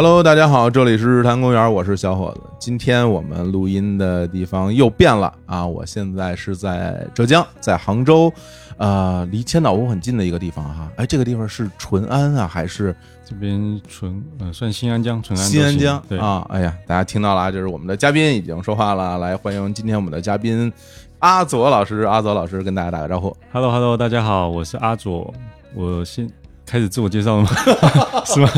Hello，大家好，这里是日坛公园，我是小伙子。今天我们录音的地方又变了啊！我现在是在浙江，在杭州，呃，离千岛湖很近的一个地方哈。哎，这个地方是淳安啊，还是这边淳呃算新安江，淳安新安江对啊？哎呀，大家听到了啊，就是我们的嘉宾已经说话了，来欢迎今天我们的嘉宾阿佐老师，阿佐老师跟大家打个招呼。Hello Hello，大家好，我是阿佐，我先开始自我介绍了吗？是吗？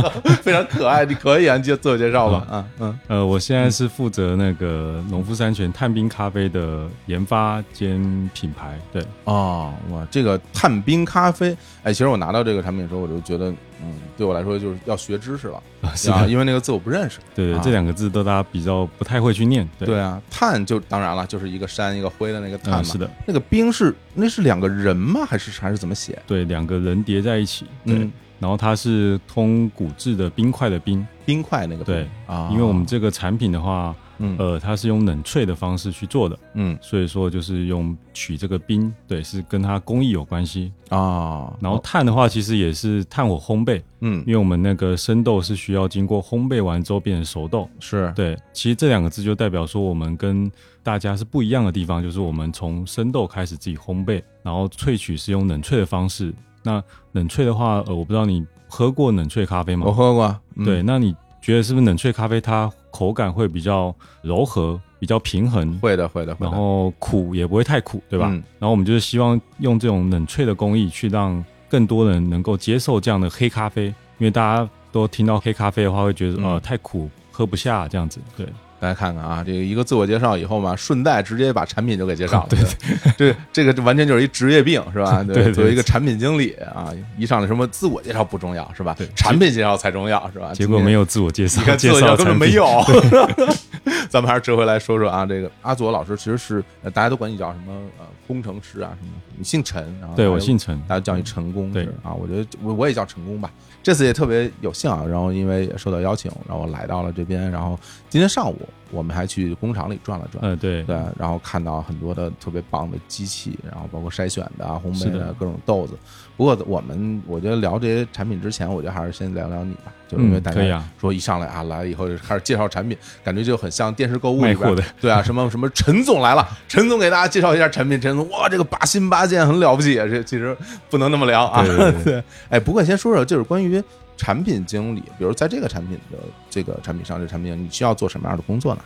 非常可爱，你可以啊，你就自我介绍吧。啊，嗯，呃，我现在是负责那个农夫山泉探冰咖啡的研发兼品牌，对，哦，哇，这个探冰咖啡，哎，其实我拿到这个产品的时候，我就觉得，嗯，对我来说就是要学知识了，啊，因为那个字我不认识。对对，啊。这两个字都大家比较不太会去念，对，对啊，碳就当然了，就是一个山一个灰的那个碳是的，那个冰是那是两个人吗？还是还是怎么写？对，两个人叠在一起，对，嗯，然后它是通古制的冰块的冰，冰块那个冰对啊，因为我们这个产品的话，嗯呃，它是用冷萃的方式去做的。嗯所以说就是用取这个冰，对，是跟它工艺有关系。啊，然后炭的话，其实也是炭火烘焙，嗯因为我们那个生豆是需要经过烘焙完之后变成熟豆。是对，其实这两个字就代表说我们跟大家是不一样的地方，就是我们从生豆开始自己烘焙，然后萃取是用冷萃的方式。那冷萃的话，呃，我不知道你喝过冷萃咖啡吗？我喝过，嗯对，那你觉得是不是冷萃咖啡它口感会比较柔和，比较平衡？会的会的会的，然后苦也不会太苦，对吧？嗯然后我们就是希望用这种冷萃的工艺，去让更多人能够接受这样的黑咖啡，因为大家都听到黑咖啡的话，会觉得、嗯呃太苦，喝不下这样子。对，大家看看啊，这个一个自我介绍以后嘛，顺带直接把产品就给介绍了。对这这个完全就是一职业病，是吧？对对作为一个产品经理啊，一上来什么自我介绍不重要，是吧对？产品介绍才重要，是吧？结果没有自我介绍，你看自介绍我介绍根本产品没有。咱们还是折回来说说啊，这个阿佐老师其实是呃大家都管你叫什么呃工程师啊什么，你姓陈，对我姓陈，大家叫你陈工对啊，我觉得我我也叫陈工吧。这次也特别有幸啊，然后因为也受到邀请，然后来到了这边，然后今天上午我们还去工厂里转了转，呃，对，对，然后看到很多的特别棒的机器，然后包括筛选的啊、烘焙的。各种豆子。不过我们我觉得聊这些产品之前，我觉得还是先聊聊你吧，就是因为大家说一上来啊来了以后就开始介绍产品，感觉就很像电视购物里边的，对啊，什么什么陈总来了，陈总给大家介绍一下产品，陈总哇这个八心八箭很了不起啊，这其实不能那么聊啊。对对 对。哎，不过先说说就是关于产品经理，比如在这个产品的这个产品上，这个产品你需要做什么样的工作呢？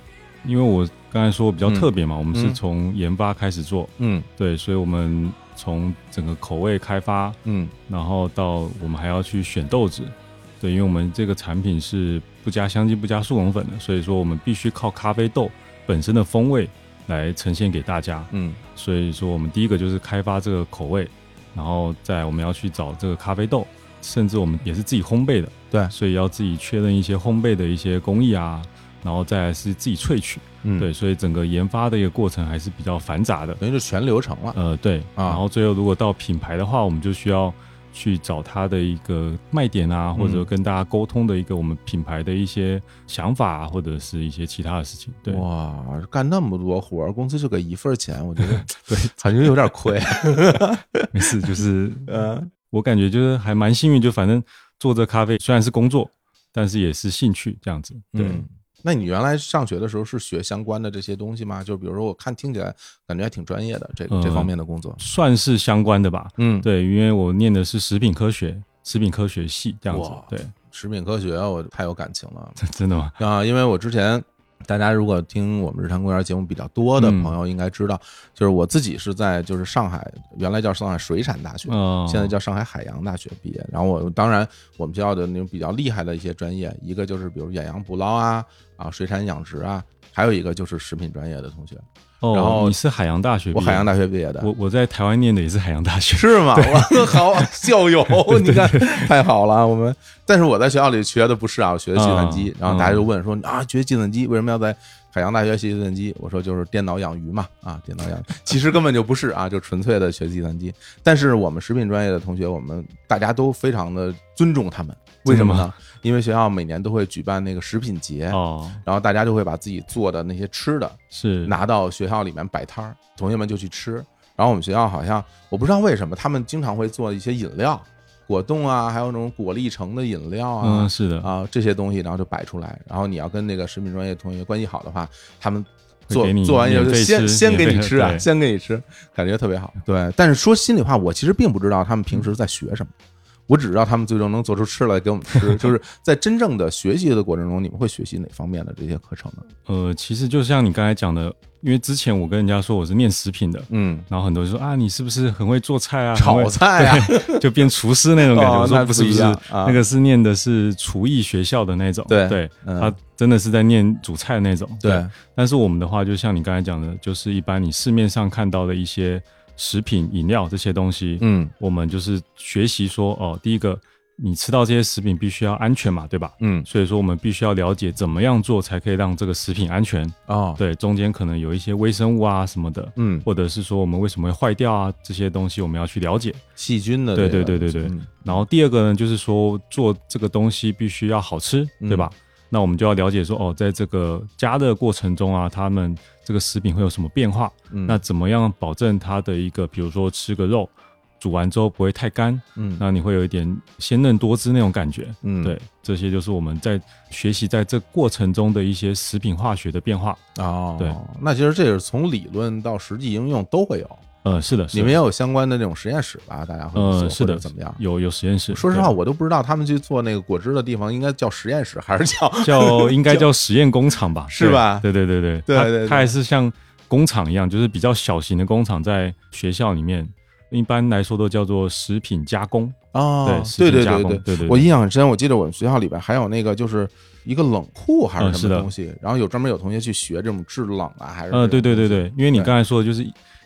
因为我刚才说比较特别嘛，我们是嗯从研发开始做，嗯。对，所以我们从整个口味开发，嗯。然后到我们还要去选豆子，对，因为我们这个产品是不加香精、不加速溶粉的，所以说我们必须靠咖啡豆本身的风味来呈现给大家。嗯所以说，我们第一个就是开发这个口味，然后再我们要去找这个咖啡豆，甚至我们也是自己烘焙的，对所以要自己确认一些烘焙的一些工艺啊，然后再来是自己萃取，嗯，对，，所以整个研发的一个过程还是比较繁杂的。等于就全流程了。呃，对，啊然后最后如果到品牌的话，我们就需要去找他的一个卖点啊，或者嗯跟大家沟通的一个我们品牌的一些想法、啊，或者是一些其他的事情。对，哇，干那么多活儿，工资就给一份儿钱，我觉得 对，感觉有点亏。没事，就是呃，我感觉就是还蛮幸运，就反正做这咖啡虽然是工作，但是也是兴趣这样子。对，嗯，那你原来上学的时候是学相关的这些东西吗？就比如说，我看听起来感觉还挺专业的，这个这呃方面的工作。算是相关的吧。嗯，对，因为我念的是食品科学，食品科学系这样子。对，食品科学我太有感情了 真的吗？啊，因为我之前。大家如果听我们日坛公园节目比较多的嗯朋友应该知道，就是我自己是在就是上海，原来叫上海水产大学，嗯，现在叫上海海洋大学毕业。然后我当然我们学校的那种比较厉害的一些专业，一个就是比如远洋捕捞啊啊水产养殖啊，还有一个就是食品专业的同学。哦，然后你是海洋大学，我海洋大学毕业的，我我在台湾念的也是海洋大学。是吗？我好校友，你看太好了。我们但是我在学校里学的不是啊，我学的计算机。嗯然后大家就问说啊，学计算机为什么要在海洋大学学计算机？我说就是电脑养鱼嘛，啊，电脑养鱼，其实根本就不是啊，就纯粹的学计算机。但是我们食品专业的同学，我们大家都非常的尊重他们，为什么呢？因为学校每年都会举办那个食品节，哦，然后大家就会把自己做的那些吃的是拿到学校里面摆摊儿，同学们就去吃。然后我们学校好像我不知道为什么，他们经常会做一些饮料，果冻啊，还有那种果粒橙的饮料啊嗯，，是的，啊这些东西，然后就摆出来。然后你要跟那个食品专业同学关系好的话，他们做做完以后就先先给你吃啊，先给你吃，感觉特别好。对，但是说心里话，我其实并不知道他们平时在学什么。我只知道他们最终能做出吃来给我们吃，就是在真正的学习的过程中，你们会学习哪方面的这些课程呢？呃，其实就像你刚才讲的，因为之前我跟人家说我是念食品的，嗯，然后很多人说啊，你是不是很会做菜啊？炒菜啊，就变厨师那种感觉。哦我说那不是不是，那个是念的是厨艺学校的那种。对对，嗯他真的是在念煮菜那种。对，但是我们的话，就像你刚才讲的，就是一般你市面上看到的一些食品、饮料这些东西，嗯我们就是学习说，哦，第一个，你吃到这些食品必须要安全嘛，对吧？嗯所以说，我们必须要了解怎么样做才可以让这个食品安全。哦，对，中间可能有一些微生物啊什么的，嗯，或者是说我们为什么会坏掉啊，这些东西我们要去了解。细菌的对对对对对嗯然后第二个呢，就是说做这个东西必须要好吃，嗯对吧？那我们就要了解说，哦，在这个加热过程中啊，他们这个食品会有什么变化？嗯那怎么样保证它的一个，比如说吃个肉，煮完之后不会太干，嗯那你会有一点鲜嫩多汁那种感觉。嗯对，这些就是我们在学习在这过程中的一些食品化学的变化。哦，对，那其实这是从理论到实际应用都会有。呃，是的，是的你们也有相关的这种实验室吧？大家会做呃，是的，怎么样？有有实验室。说实话，我都不知道他们去做那个果汁的地方应该叫实验室还是叫叫 应该叫实验工厂吧？是吧对对对对它对对对它还是像工厂一样，就是比较小型的工厂，在学校里面，一般来说都叫做食品加工。啊对，对对对对对我印象很深，我记得我们学校里边还有那个就是一个冷库还是什么东西，然后有专门有同学去学这种制冷啊，还是呃，对对对对，因为你刚才说的就是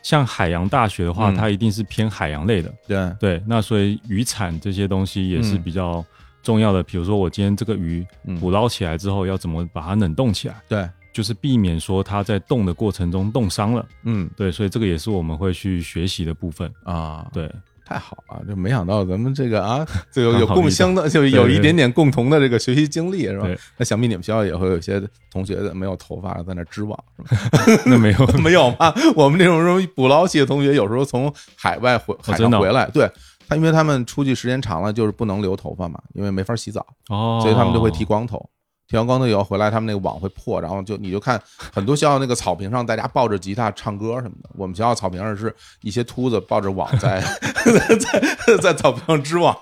像海洋大学的话，嗯它一定是偏海洋类的。对对，那所以渔产这些东西也是嗯比较重要的。比如说我今天这个鱼嗯捕捞起来之后，要怎么把它冷冻起来？对，就是避免说它在冻的过程中冻伤了。嗯对，所以这个也是我们会去学习的部分。啊，对，太好了，就没想到咱们这个啊，这个有共相当，就有一点点共同的这个学习经历，是吧？那想必你们学校也会有一些同学没有头发在那织网，是吧？那没有 没有吗？我们这种什么捕捞系的同学，有时候从海外回回来，对他，因为他们出去时间长了，就是不能留头发嘛，因为没法洗澡，哦，所以他们就会剃光头。剃完光头以后回来，他们那个网会破，然后就你就看很多学校那个草坪上，大家抱着吉他唱歌什么的。我们学校草坪上是一些秃子抱着网在 在在草坪上织网，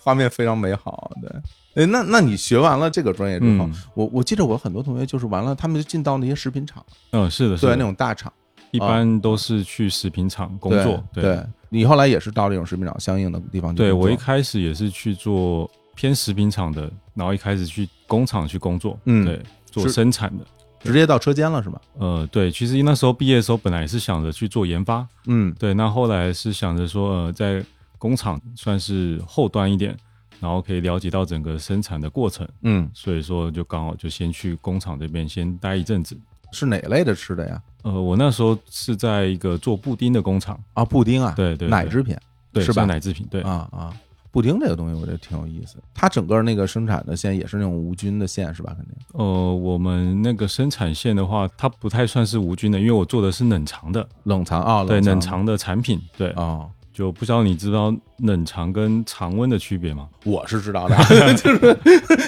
画面非常美好。对，哎，那那你学完了这个专业之后，嗯我我记得我很多同学就是完了，他们就进到那些食品厂，嗯，是的，是对，的，那种大厂一般都是去食品厂工作。对对，你后来也是到这种食品厂相应的地方去对我一开始也是去做偏食品厂的，然后一开始去工厂去工作，嗯。对，做生产的。直接到车间了是吧？呃，对，其实那时候毕业的时候，本来是想着去做研发，嗯。对，那后来是想着说，呃，在工厂算是后端一点，然后可以了解到整个生产的过程，嗯，所以说就刚好就先去工厂这边先待一阵子。是哪类的吃的呀？呃，我那时候是在一个做布丁的工厂，啊，布丁啊，对对对。奶制品对，是吧？奶制品，对，啊啊，布丁这个东西我觉得挺有意思。它整个那个生产的线也是那种无菌的线是吧？肯定。呃，我们那个生产线的话，它不太算是无菌的，因为我做的是冷藏的，冷藏啊，对，冷冷藏的产品，对，哦，就不知道你知道冷藏跟常温的区别吗？我是知道的，就是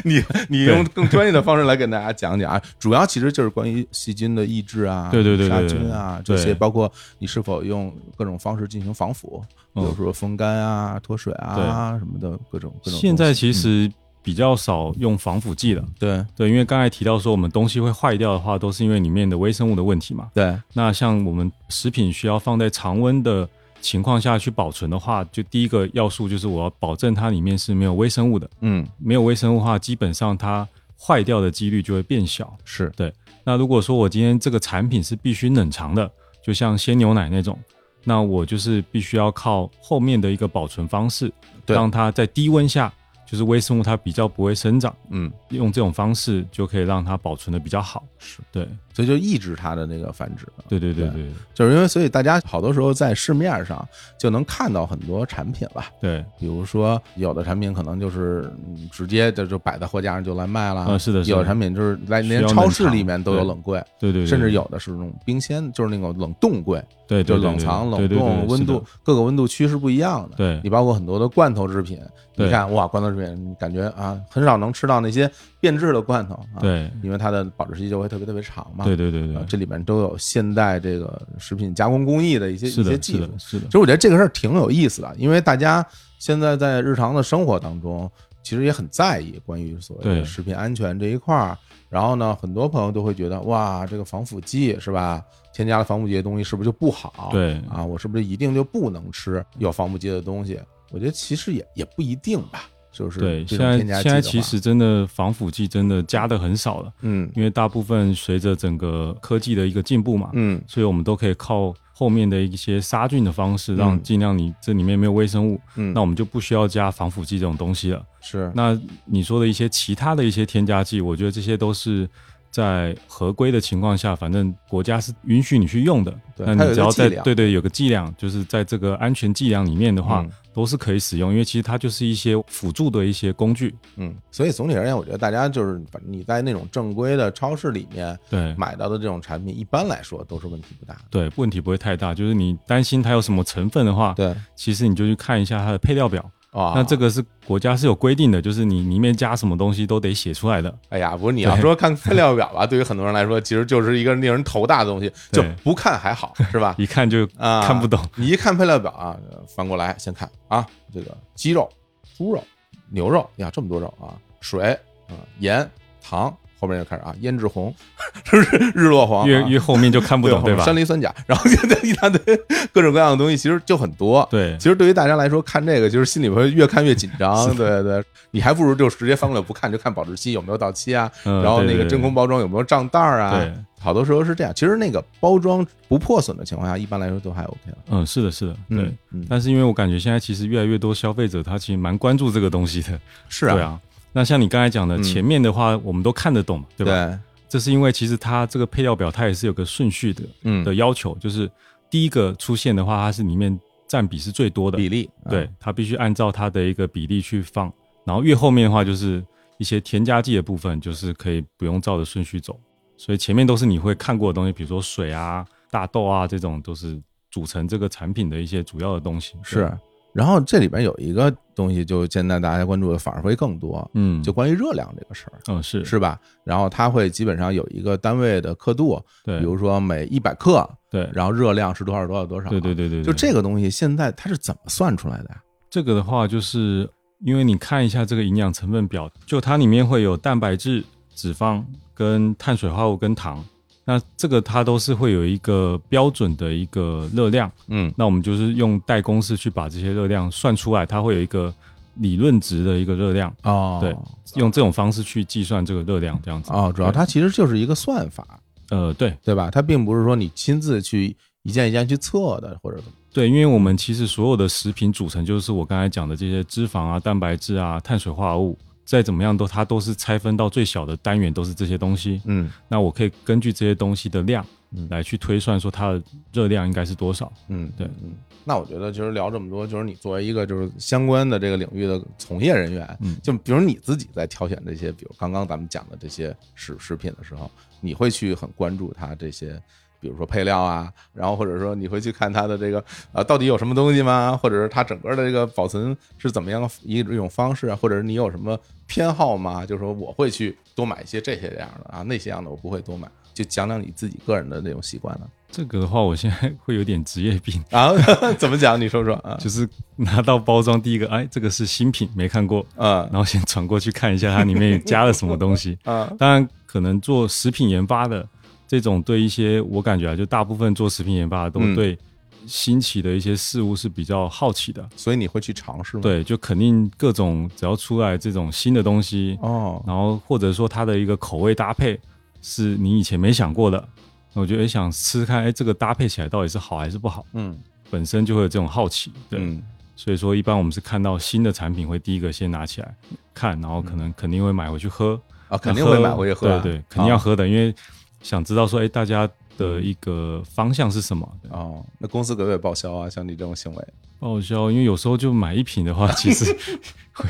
你你用更专业的方式来跟大家讲讲啊，主要其实就是关于细菌的抑制啊，对对对杀菌啊这些，包括你是否用各种方式进行防腐，比嗯如说风干啊、脱水啊什么的各种各种。现在其嗯实比较少用防腐剂了，对。对，因为刚才提到说我们东西会坏掉的话，都是因为里面的微生物的问题嘛。对。那像我们食品需要放在常温的情况下去保存的话，就第一个要素就是我要保证它里面是没有微生物的，嗯。没有微生物的话，基本上它坏掉的几率就会变小。是。对。那如果说我今天这个产品是必须冷藏的，就像鲜牛奶那种，那我就是必须要靠后面的一个保存方式，对。让它在低温下就是微生物它比较不会生长，嗯，用这种方式就可以让它保存的比较好。是。对，所以就抑制它的那个繁殖。对对对对。就是因为所以大家好多时候在市面上就能看到很多产品了，对，比如说有的产品可能就是嗯直接就就摆在货架上就来卖了，啊是的是有的产品就是来连超市里面都有冷柜，对。对对，甚至有的是那种冰鲜，就是那种冷冻柜，对对对就冷藏、冷冻、温度各个温度区是不一样的。对。你包括很多的罐头制品，你看哇，罐头制品，感觉啊很少能吃到那些变质的罐头啊，，对因为它的保质期就会特别特别长嘛。对对对对，啊这里面都有现代这个食品加工工艺的一些的，一些技术是的，。是的其，实我觉得这个事儿挺有意思的，因为大家现在在日常的生活当中，其实也很在意关于所谓的食品安全这一块儿。然后呢，很多朋友都会觉得，哇，这个防腐剂是吧？添加了防腐剂的东西是不是就不好？对啊，我是不是一定就不能吃有防腐剂的东西？我觉得其实也也不一定吧，就是对，现在现在其实真的防腐剂真的加的很少了，嗯。因为大部分随着整个科技的一个进步嘛，嗯。所以我们都可以靠后面的一些杀菌的方式，嗯。让尽量你这里面没有微生物，嗯，那我们就不需要加防腐剂这种东西了。是。那你说的一些其他的一些添加剂，我觉得这些都是在合规的情况下，反正国家是允许你去用的。那你只要在对对有个剂量，就是在这个安全剂量里面的话，嗯都是可以使用，因为其实它就是一些辅助的一些工具。嗯，所以总体而言，我觉得大家就是反正你在那种正规的超市里面对买到的这种产品，一般来说都是问题不大。对，问题不会太大。就是你担心它有什么成分的话，对其实你就去看一下它的配料表。啊，那这个是国家是有规定的，就是你里面加什么东西都得写出来的。哎呀，不是你要说看配料表吧，对于很多人来说，其实就是一个令人头大的东西，就不看还好，是吧？一看就啊，看不懂。你一看配料表啊，翻过来先看啊，这个鸡肉、猪肉、牛肉呀，这么多肉啊，水啊、盐、糖，后面就开始啊，胭脂红，是不是日落黄啊？越越后面就看不懂，对吧？山梨酸钾，然后现在一大堆各种各样的东西，其实就很多。对其实对于大家来说，看这个就是心里会越看越紧张。对对，你还不如就直接翻过来不看，就看保质期有没有到期啊，嗯然后那个真空包装有没有胀袋儿啊。对，好多时候是这样。其实那个包装不破损的情况下，一般来说都还 OK 了。嗯，是的，是的，对。但是因为我感觉现在其实越来越多消费者他其实蛮关注这个东西的，是啊，对啊。那像你刚才讲的，嗯前面的话我们都看得懂，对吧？对，这是因为其实它这个配料表它也是有个顺序的嗯的要求，就是第一个出现的话，它是里面占比是最多的，比例啊对，它必须按照它的一个比例去放。然后越后面的话，就是一些添加剂的部分，就是可以不用照着顺序走。所以前面都是你会看过的东西，比如说水啊、大豆啊这种，都是组成这个产品的一些主要的东西。是。然后这里边有一个东西，就现在大家关注的反而会更多，嗯，就关于热量这个事儿。嗯是是吧？然后它会基本上有一个单位的刻度，对，比如说每一百克，对然后热量是多少多少多少。对对对对，就这个东西，现在它是怎么算出来的呀？这个的话，就是因为你看一下这个营养成分表，就它里面会有蛋白质、脂肪跟碳水化合物跟糖，那这个它都是会有一个标准的一个热量。嗯那我们就是用代公式去把这些热量算出来，它会有一个理论值的一个热量，哦对用这种方式去计算这个热量，这样子。哦，主要它其实就是一个算法，呃，对对吧？它并不是说你亲自去一件一件去测的，或者怎么。对，因为我们其实所有的食品组成就是我刚才讲的这些脂肪啊、蛋白质啊、碳水化合物，再怎么样都它都是拆分到最小的单元，都是这些东西。嗯那我可以根据这些东西的量嗯来去推算说它的热量应该是多少。嗯，对嗯。那我觉得，其实聊这么多，就是你作为一个就是相关的这个领域的从业人员，嗯就比如你自己在挑选这些，比如刚刚咱们讲的这些食食品的时候，你会去很关注它这些，比如说配料啊，然后或者说你会去看它的这个呃到底有什么东西吗？或者是它整个的这个保存是怎么样一一种方式啊？或者是你有什么偏好吗？就是说我会去多买一些这些这样的啊，那些样的我不会多买。就讲讲你自己个人的那种习惯呢？这个的话，我现在会有点职业病，啊，怎么讲？你说说啊？就是拿到包装第一个，哎，这个是新品，没看过，啊然后先传过去看一下它里面加了什么东西。啊当然，可能做食品研发的这种，对一些我感觉啊，就大部分做食品研发的都嗯。对新奇的一些事物是比较好奇的。所以你会去尝试吗？，对，就肯定各种只要出来这种新的东西，哦，然后或者说它的一个口味搭配是你以前没想过的，那我觉得想吃吃看，哎，这个搭配起来到底是好还是不好，嗯。本身就会有这种好奇。对，嗯，所以说一般我们是看到新的产品会第一个先拿起来看，然后可能肯定会买回去喝，啊，肯定会买回去喝。啊，对对，肯定要喝的，因为想知道说，哎，大家的一个方向是什么？对哦。那公司可不可以报销啊？像你这种行为，报销，因为有时候就买一瓶的话，其实会，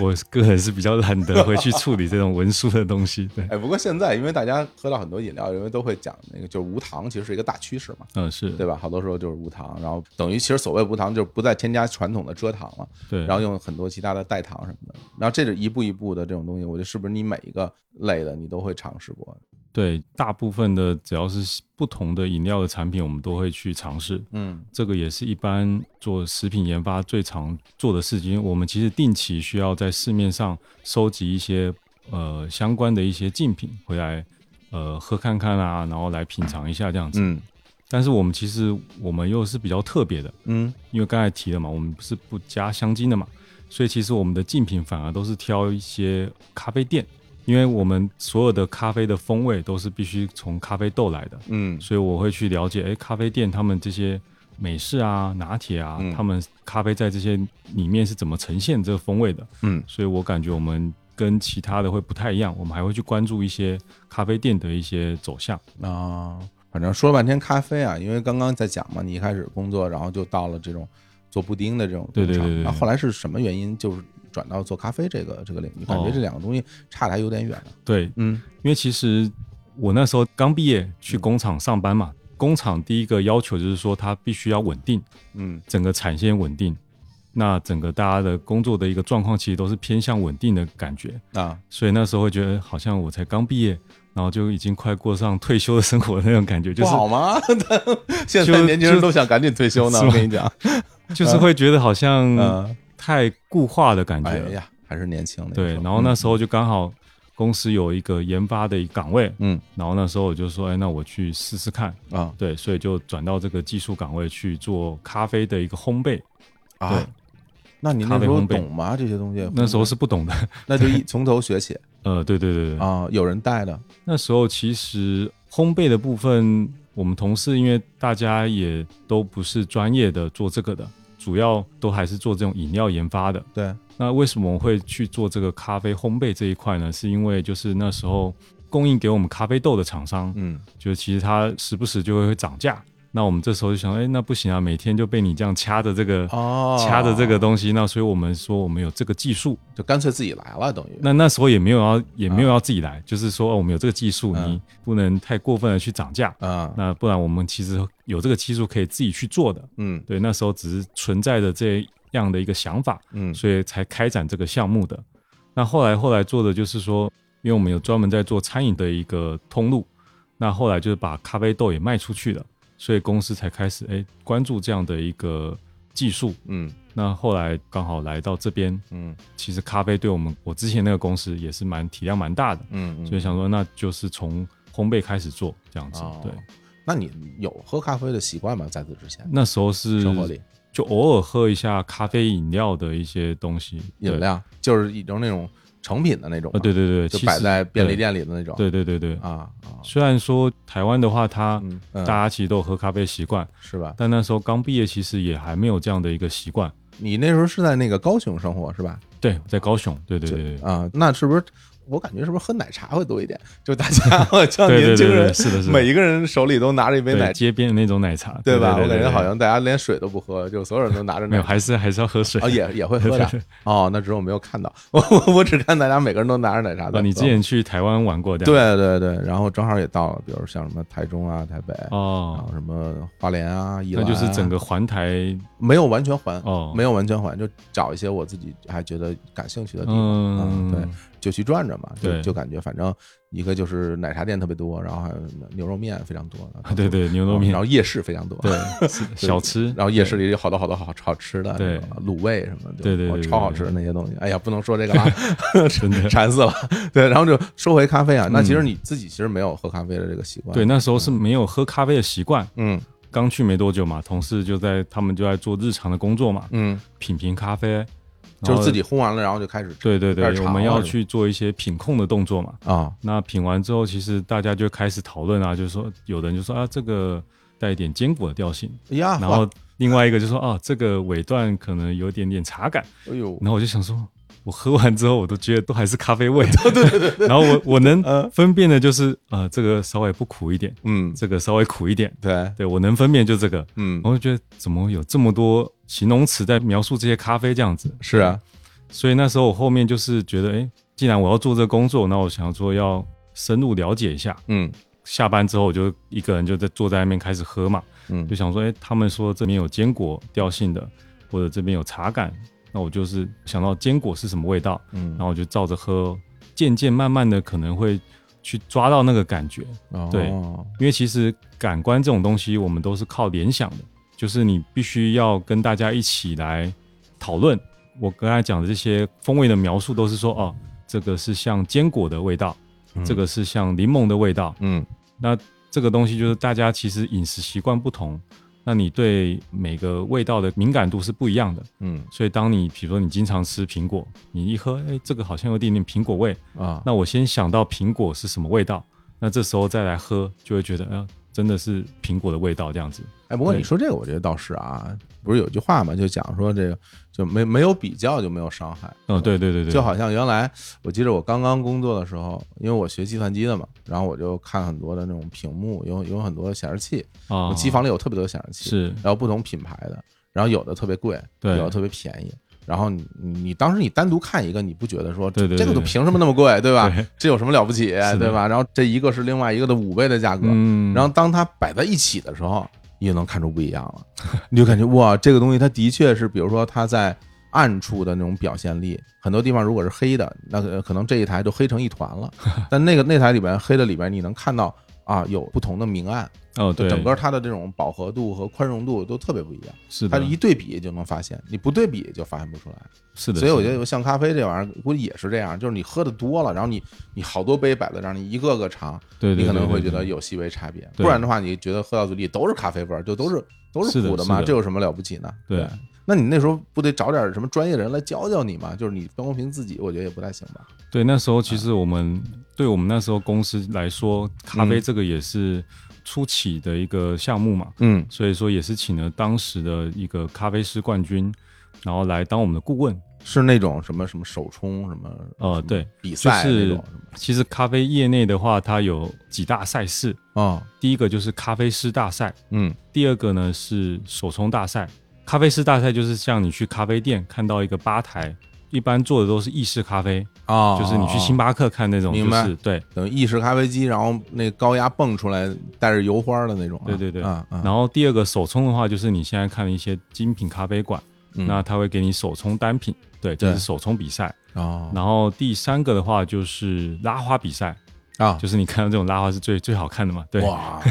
我个人是比较懒得回去处理这种文书的东西。对，哎，不过现在因为大家喝到很多饮料，因为都会讲那个就是无糖，其实是一个大趋势嘛，嗯，是对吧？好多时候就是无糖，然后等于其实所谓无糖就是不再添加传统的蔗糖了，对，然后用很多其他的代糖什么的，然后这是一步一步的这种东西，我觉得是不是你每一个类的你都会尝试过？对，大部分的只要是不同的饮料的产品，我们都会去尝试。嗯这个也是一般做食品研发最常做的事情。我们其实定期需要在市面上收集一些呃相关的一些竞品回来，呃喝看看啊，然后来品尝一下这样子。嗯但是我们其实我们又是比较特别的，嗯因为刚才提了嘛，我们不是不加香精的嘛，所以其实我们的竞品反而都是挑一些咖啡店，因为我们所有的咖啡的风味都是必须从咖啡豆来的，嗯。所以我会去了解，哎，咖啡店他们这些美式啊、拿铁啊，嗯。他们咖啡在这些里面是怎么呈现这个风味的，嗯。所以我感觉我们跟其他的会不太一样，我们还会去关注一些咖啡店的一些走向。啊，反正说了半天咖啡啊，因为刚刚在讲嘛，你一开始工作，然后就到了这种做布丁的这种对对对对然后后来是什么原因，就是转到做咖啡这个这个领域？感觉哦这两个东西差的还有点远呢。对，嗯因为其实我那时候刚毕业去工厂上班嘛，工厂第一个要求就是说它必须要稳定，嗯整个产线稳定。那整个大家的工作的一个状况，其实都是偏向稳定的感觉，啊所以那时候会觉得好像我才刚毕业，然后就已经快过上退休的生活的那种感觉，就是好吗？现在年轻人都想赶紧退休呢，我跟你讲。就是会觉得好像嗯，太固化的感觉了。哎呀，还是年轻的。对，然后那时候就刚好公司有一个研发的一个岗位，嗯然后那时候我就说，哎，那我去试试看。啊对，所以就转到这个技术岗位去做咖啡的一个烘焙。啊对，那你那时候懂吗？这些东西？那时候是不懂的。那就一从头学起 呃，对对对对，啊，有人带的。那时候其实烘焙的部分，我们同事因为大家也都不是专业的做这个的，主要都还是做这种饮料研发的。对，那为什么我会去做这个咖啡烘焙这一块呢？是因为就是那时候供应给我们咖啡豆的厂商，嗯就其实它时不时就会涨价。那我们这时候就想，哎，那不行啊，每天就被你这样掐着这个、哦，掐着这个东西，那所以我们说我们有这个技术。就干脆自己来了，等于。那那时候也没有要也没有要自己来，就是说、哦、我们有这个技术，嗯你不能太过分的去涨价。啊那不然我们其实有这个技术可以自己去做的。嗯对，那时候只是存在着这样的一个想法，嗯所以才开展这个项目的。那后来后来做的就是说，因为我们有专门在做餐饮的一个通路，那后来就是把咖啡豆也卖出去了，所以公司才开始哎关注这样的一个技术。嗯。那后来刚好来到这边，嗯。其实咖啡对我们我之前那个公司也是蛮体量蛮大的，嗯，所以想说那就是从烘焙开始做这样子。哦。对，那你有喝咖啡的习惯吗？在此之前，那时候是生活里。就偶尔喝一下咖啡饮料的一些东西，饮料就是已经那种成品的那种，呃，对对对，就摆在便利店里的那种。对对对对，啊啊，虽然说台湾的话，它大家其实都有喝咖啡习惯，是吧？但那时候刚毕业，其实也还没有这样的一个习惯。你那时候是在那个高雄生活是吧？对，在高雄，对对对对，啊，那是不是我感觉是不是喝奶茶会多一点？就大家 像年轻人，是的，是的，每一个人手里都拿着一杯对奶，街边的那种奶茶，对吧？我感觉好像大家连水都不喝，就所有人都拿着没有，奶茶。还是还是要喝水。哦，。也也会喝的哦，那只是我没有看到，我我我只看大家每个人都拿着奶茶在喝。啊，你之前去台湾玩过的？对对对，然后正好也到了，比如像什么台中啊、台北，然哦，后什么花莲啊、宜兰啊，那就是整个环台没有完全环，哦，没有完全环，就找一些我自己还觉得感兴趣的地方，嗯，对，就去转转嘛，就对。就感觉反正一个就是奶茶店特别多，然后还有牛肉面非常多，啊对对，牛肉面。然，后夜市非常多，对，小吃，然后夜市里有好多好多好好吃的，对。卤味什么的，对对超好吃的那些东西。哎呀，不能说这个了。馋死了。对，然后就说回咖啡啊，那嗯。其实你自己其实没有喝咖啡的这个习惯，对，，那时候是没有喝咖啡的习惯，嗯。刚去没多久嘛，同事就在他们就在做日常的工作嘛，嗯，品评咖啡，就是自己烘完了，然后就开始对对对，我们要去做一些品控的动作嘛。啊，那品完之后，其实大家就开始讨论啊，就是说有的人就说啊，这个带一点坚果的调性，哎呀，然后另外一个就说啊，这个尾段可能有点点茶感，哎呦，然后我就想说，我喝完之后我都觉得都还是咖啡味，对对对对。然后我我能分辨的就是呃，这个稍微不苦一点，嗯，这个稍微苦一点，对，对我能分辨就这个，嗯，我就觉得怎么有这么多形容词在描述这些咖啡这样子，是啊，所以那时候我后面就是觉得，哎，既然我要做这个工作，那我想说要深入了解一下，嗯。下班之后我就一个人就在坐在那边开始喝嘛，嗯。就想说，哎，他们说这边有坚果调性的，或者这边有茶感，那我就是想到坚果是什么味道，嗯然后我就照着喝，渐渐慢慢的可能会去抓到那个感觉，对哦因为其实感官这种东西，我们都是靠联想的，就是你必须要跟大家一起来讨论。我刚才讲的这些风味的描述，都是说，哦，这个是像坚果的味道，嗯这个是像柠檬的味道。嗯那这个东西就是大家其实饮食习惯不同，那你对每个味道的敏感度是不一样的。嗯所以当你比如说你经常吃苹果，你一喝，哎，这个好像有点点苹果味，啊，那我先想到苹果是什么味道，那这时候再来喝，就会觉得，呃，真的是苹果的味道这样子。哎，不过你说这个，我觉得倒是啊，不是有句话嘛，就讲说这个就没没有比较就没有伤害。嗯，对对对对，就好像原来我记得我刚刚工作的时候，因为我学计算机的嘛，然后我就看很多的那种屏幕，有有很多显示器，啊我，机房里有特别多显示器，是然后不同品牌的，然后有的特别贵，对有的特别便宜。然后你你你当时你单独看一个，你不觉得说对对对这个都凭什么那么贵，对吧对？这有什么了不起，对吧？然后这一个是另外一个的五倍的价格，嗯，然后当它摆在一起的时候，你就能看出不一样了。你就感觉哇，这个东西它的确是，比如说它在暗处的那种表现力，很多地方如果是黑的，那可能这一台就黑成一团了。但那个那台里边黑的里边，你能看到啊，有不同的明暗，哦，对，整个它的这种饱和度和宽容度都特别不一样。是的，它一对比就能发现，你不对比就发现不出来。是的，所以我觉得像咖啡这玩意儿，估计也是这样，就是你喝的多了，然后你你好多杯摆在这儿，你一个个尝，对对，你可能会觉得有细微差别，不然的话，你觉得喝到嘴里都是咖啡味儿，就都是都是苦的嘛，这有什么了不起呢？对那你那时候不得找点什么专业的人来教教你吗？就是你光凭自己，我觉得也不太行吧。对，那时候其实我们对我们那时候公司来说，咖啡嗯这个也是初期的一个项目嘛，嗯。所以说也是请了当时的一个咖啡师冠军，然后来当我们的顾问。是那种什么什么手冲什么呃对比赛就是那种其实咖啡业内的话，它有几大赛事，哦，第一个就是咖啡师大赛，嗯。第二个呢是手冲大赛。咖啡师大赛就是像你去咖啡店看到一个吧台，一般做的都是意式咖啡，啊，就是你去星巴克看那种，就明白。是对。等于意式咖啡机，然后那高压蹦出来带着油花的那种啊，对对对。然后第二个手冲的话，就是你现在看的一些精品咖啡馆，嗯。那他会给你手冲单品，对，这对。是手冲比赛。啊然后第三个的话就是拉花比赛，啊，就是你看到这种拉花是最最好看的嘛，对，哇，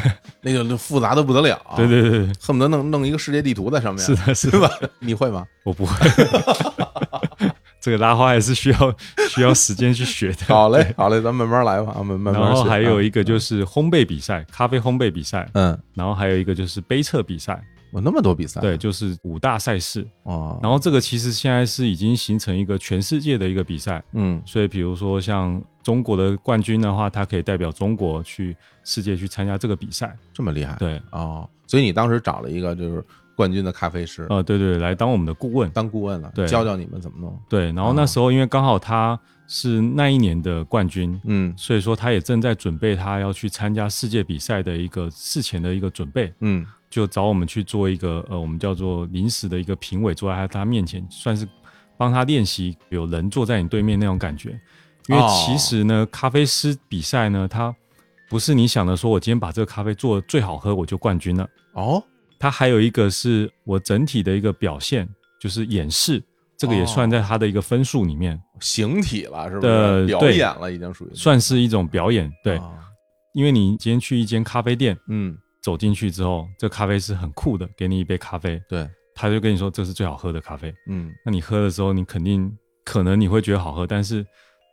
那个复杂的不得了。啊，对对对对，恨不得弄弄一个世界地图在上面，是的，是的，吧？你会吗？我不会，这个拉花还是需要需要时间去学的。好嘞，好嘞，咱慢慢来吧，啊，慢慢慢然后还有一个就是烘焙比赛，咖啡烘焙比赛，嗯，然后还有一个就是杯测比赛，有那么多比赛，对，就是五大赛事。哦，然后这个其实现在是已经形成一个全世界的一个比赛，嗯所以比如说像中国的冠军的话，他可以代表中国去世界去参加这个比赛。这么厉害，对，哦，所以你当时找了一个就是冠军的咖啡师。呃，对对，来当我们的顾问。当顾问了，对。教教你们怎么弄，对，然后那时候因为刚好他是那一年的冠军，嗯。所以说他也正在准备他要去参加世界比赛的一个事前的一个准备，嗯。就找我们去做一个呃，我们叫做临时的一个评委，坐在他他面前，算是帮他练习有人坐在你对面那种感觉。因为哦。其实呢，咖啡师比赛呢，他不是你想的说我今天把这个咖啡做的最好喝我就冠军了，哦，它还有一个是我整体的一个表现，就是演示，这个也算在它的一个分数里面，形体了是不呃是？表演了已经属于算是一种表演。对，哦因为你今天去一间咖啡店，嗯，走进去之后，这咖啡是很酷的，给你一杯咖啡，对，他就跟你说这是最好喝的咖啡。嗯那你喝的时候，你肯定可能你会觉得好喝，但是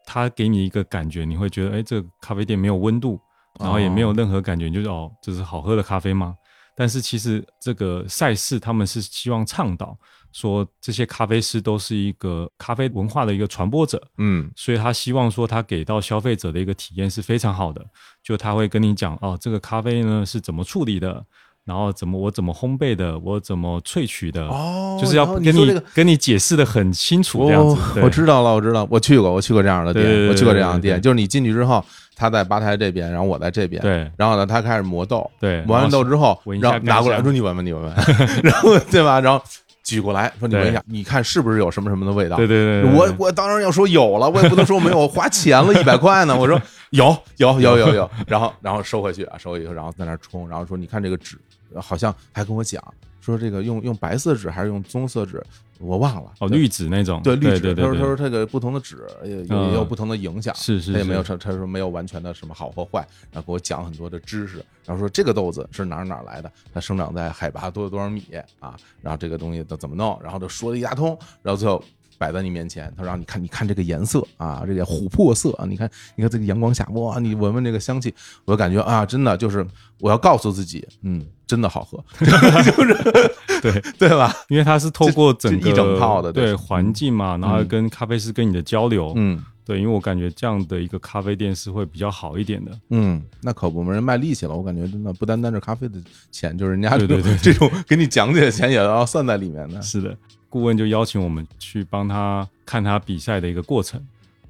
他给你一个感觉，你会觉得哎，这个咖啡店没有温度，然后也没有任何感觉，你就是哦，这是好喝的咖啡吗？但是其实这个赛事他们是希望倡导说这些咖啡师都是一个咖啡文化的一个传播者，嗯。所以他希望说他给到消费者的一个体验是非常好的，就他会跟你讲哦，这个咖啡呢是怎么处理的，然后怎么我怎么烘焙的，我怎么萃取的，哦就是要跟你说这个跟你解释的很清楚这样子。哦我知道了，我知道，我去过，我去过这样的店，对对对我去过这样的店，就是你进去之后，他在吧台这边，然后我在这边，对。然后呢，他开始磨豆，对，磨完豆之后，然后拿过来说你闻闻，你闻闻，然后对吧？然后举过来说你闻一下，你看是不是有什么什么的味道？对对对我我当然要说有了，我也不能说没有，我花钱了 一百块呢。我说有有有有。有，然后然后收回去啊，收回去，然后在那儿冲，然后说你看这个纸，好像还跟我讲说这个用用白色纸还是用棕色纸，我忘了。哦绿纸那种，对绿纸，他说他说这个不同的纸也有不同的影响，是是是他也没有他他说没有完全的什么好或坏，然后给我讲很多的知识，然后说这个豆子是哪儿哪儿来的，它生长在海拔多少多少米啊，然后这个东西它怎么弄，然后就说了一大通，然后最后。摆在你面前，他让你看，你看这个颜色啊，这个琥珀色啊，你看，你看这个阳光下，哇，你闻闻这个香气，我就感觉啊，真的就是我要告诉自己，嗯，真的好喝，就是对对吧？因为它是透过整个一整套的对对环境嘛，然后嗯跟咖啡师跟你的交流，嗯对，因为我感觉这样的一个咖啡店是会比较好一点的。嗯，那可不嘛，人卖力气了。我感觉真的不单单是咖啡的钱，就是人家对对 对这种给你讲解的钱也要算在里面的。是的，顾问就邀请我们去帮他看他比赛的一个过程。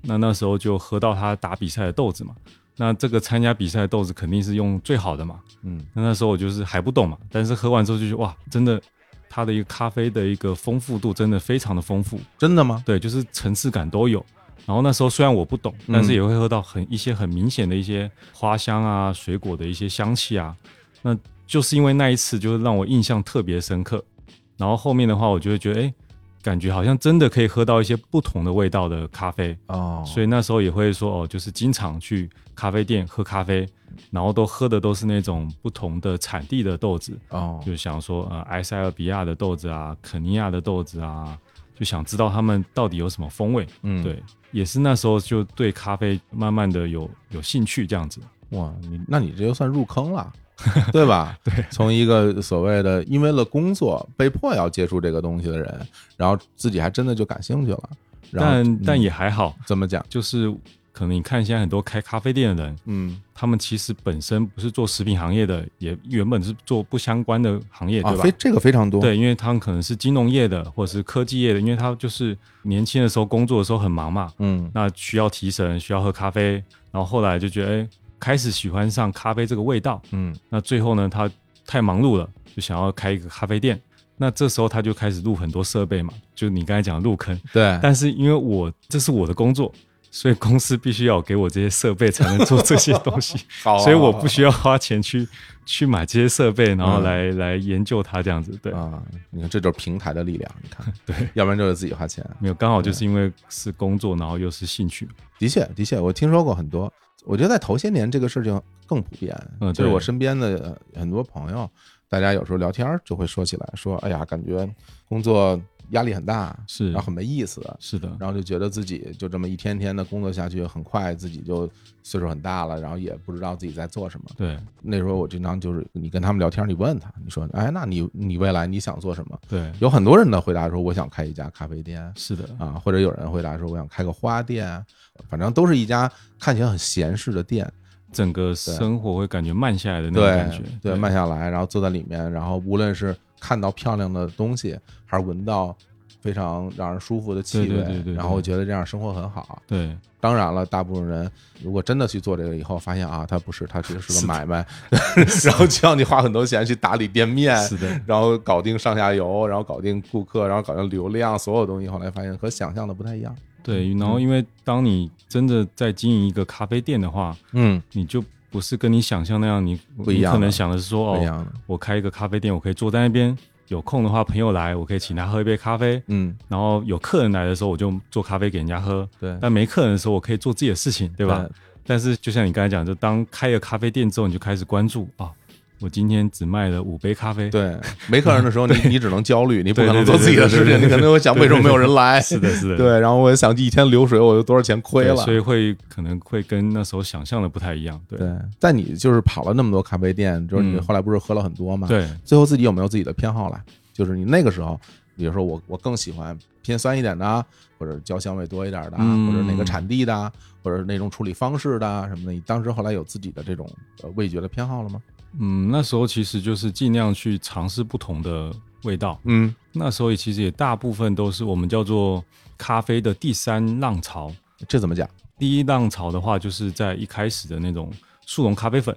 那那时候就喝到他打比赛的豆子嘛。那这个参加比赛的豆子肯定是用最好的嘛。嗯那那时候我就是还不懂嘛，但是喝完之后就觉得哇，真的，它的一个咖啡的一个丰富度真的非常的丰富。真的吗？对，就是层次感都有。然后那时候虽然我不懂，嗯但是也会喝到很一些很明显的一些花香啊、水果的一些香气啊。那就是因为那一次，就是让我印象特别深刻。然后后面的话，我就会觉得，哎，感觉好像真的可以喝到一些不同的味道的咖啡。哦，所以那时候也会说，哦，就是经常去咖啡店喝咖啡，然后都喝的都是那种不同的产地的豆子，哦，就想说，呃，埃塞俄比亚的豆子啊，肯尼亚的豆子啊，就想知道他们到底有什么风味。嗯，对，也是那时候就对咖啡慢慢的有有兴趣这样子。哇，你那你这就算入坑了。对吧？对，从一个所谓的因为了工作被迫要接触这个东西的人，然后自己还真的就感兴趣了。然后但但嗯也还好，怎么讲？就是可能你看现在很多开咖啡店的人，嗯他们其实本身不是做食品行业的，也原本是做不相关的行业，啊，对吧？非这个非常多。，对，因为他们可能是金融业的，或者是科技业的，因为他就是年轻的时候工作的时候很忙嘛，嗯那需要提神，需要喝咖啡，然后后来就觉得，哎，开始喜欢上咖啡这个味道。嗯那最后呢，他太忙碌了，就想要开一个咖啡店。那这时候他就开始入很多设备嘛，就你刚才讲的入坑。对，但是因为我这是我的工作，所以公司必须要给我这些设备才能做这些东西，好啊所以我不需要花钱去去买这些设备，然后嗯来、来研究它这样子。对，啊，你看这就是平台的力量。你看，对，要不然就是自己花钱。没有刚好就是因为是工作，然后又是兴趣。的确，的确，我听说过很多。我觉得在头些年这个事情更普遍，嗯就是我身边的呃很多朋友，大家有时候聊天儿就会说起来，说哎呀，感觉工作压力很大，是。然后很没意思，是的，然后就觉得自己就这么一天天的工作下去，很快自己就岁数很大了，然后也不知道自己在做什么。对。那时候我经常就是你跟他们聊天，你问他，你说哎，那你你未来你想做什么？对，有很多人的回答说我想开一家咖啡店，是的，啊，或者有人回答说我想开个花店，反正都是一家看起来很闲适的店，整个生活会感觉慢下来的那种感觉。对，慢下来，然后坐在里面，然后无论是看到漂亮的东西，还是闻到非常让人舒服的气味，对对对对对然后我觉得这样生活很好。对当然了，大部分人如果真的去做这个以后，发现啊，他不是，他其实是个买卖，然后就要你花很多钱去打理店面，是的，然后搞定上下游，然后搞定顾客，然后搞定流量，所有东西，后来发现和想象的不太一样。对。然后因为当你真的在经营一个咖啡店的话，嗯，你就不是跟你想象那样，你不一样的你可能想的是说，哦。我开一个咖啡店，我可以坐在那边，有空的话朋友来，我可以请他喝一杯咖啡。嗯，然后有客人来的时候，我就做咖啡给人家喝。对，但没客人的时候，我可以做自己的事情，对吧？但是就像你刚才讲，就当开了咖啡店之后，你就开始关注啊，我今天只卖了五杯咖啡。对，没客人的时候，你你只能焦虑，你不可能做自己的事情，你可能会想为什么没有人来？是的，是的，对，然后我也想一天流水，我有多少钱亏了？所以会可能会跟那时候想象的不太一样。对对，但你就是跑了那么多咖啡店，就是你嗯后来不是喝了很多吗？，对最后自己有没有自己的偏好了？就是你那个时候，比如说我我更喜欢偏酸一点的啊，或者焦香味多一点的啊，嗯或者哪个产地的啊，或者那种处理方式的啊什么的。你当时后来有自己的这种呃味觉的偏好了吗？嗯，那时候其实就是尽量去尝试不同的味道。嗯那时候也其实也大部分都是我们叫做咖啡的第三浪潮。这怎么讲？第一浪潮的话，就是在一开始的那种速溶咖啡粉，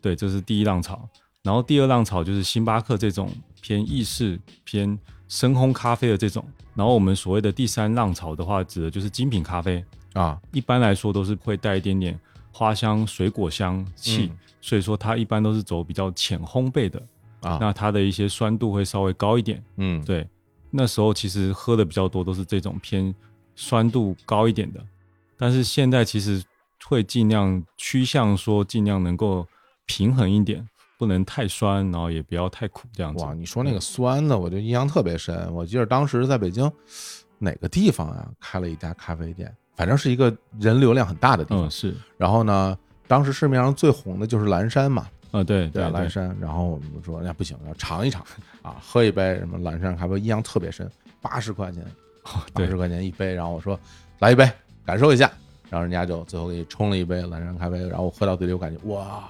对，这是第一浪潮。然后第二浪潮就是星巴克这种偏意式、偏深烘咖啡的这种。然后我们所谓的第三浪潮的话，指的就是精品咖啡。啊，一般来说都是会带一点点花香、水果香气，嗯所以说它一般都是走比较浅烘焙的。啊那它的一些酸度会稍微高一点。嗯，对，那时候其实喝的比较多都是这种偏酸度高一点的，但是现在其实会尽量趋向说尽量能够平衡一点，不能太酸，然后也不要太苦这样子。哇，你说那个酸的，我就印象特别深。我记得当时在北京哪个地方啊，开了一家咖啡店，反正是一个人流量很大的地方。嗯，是，然后呢，当时市面上最红的就是蓝山嘛，啊，对对啊，蓝山。然后我们说，那不行，要尝一尝 啊，喝一杯什么蓝山咖啡，印象特别深，八十块钱，八十块钱一杯。然后我说来一杯，感受一下。然后人家就最后给你冲了一杯蓝山咖啡，然后我喝到嘴里，我感觉哇，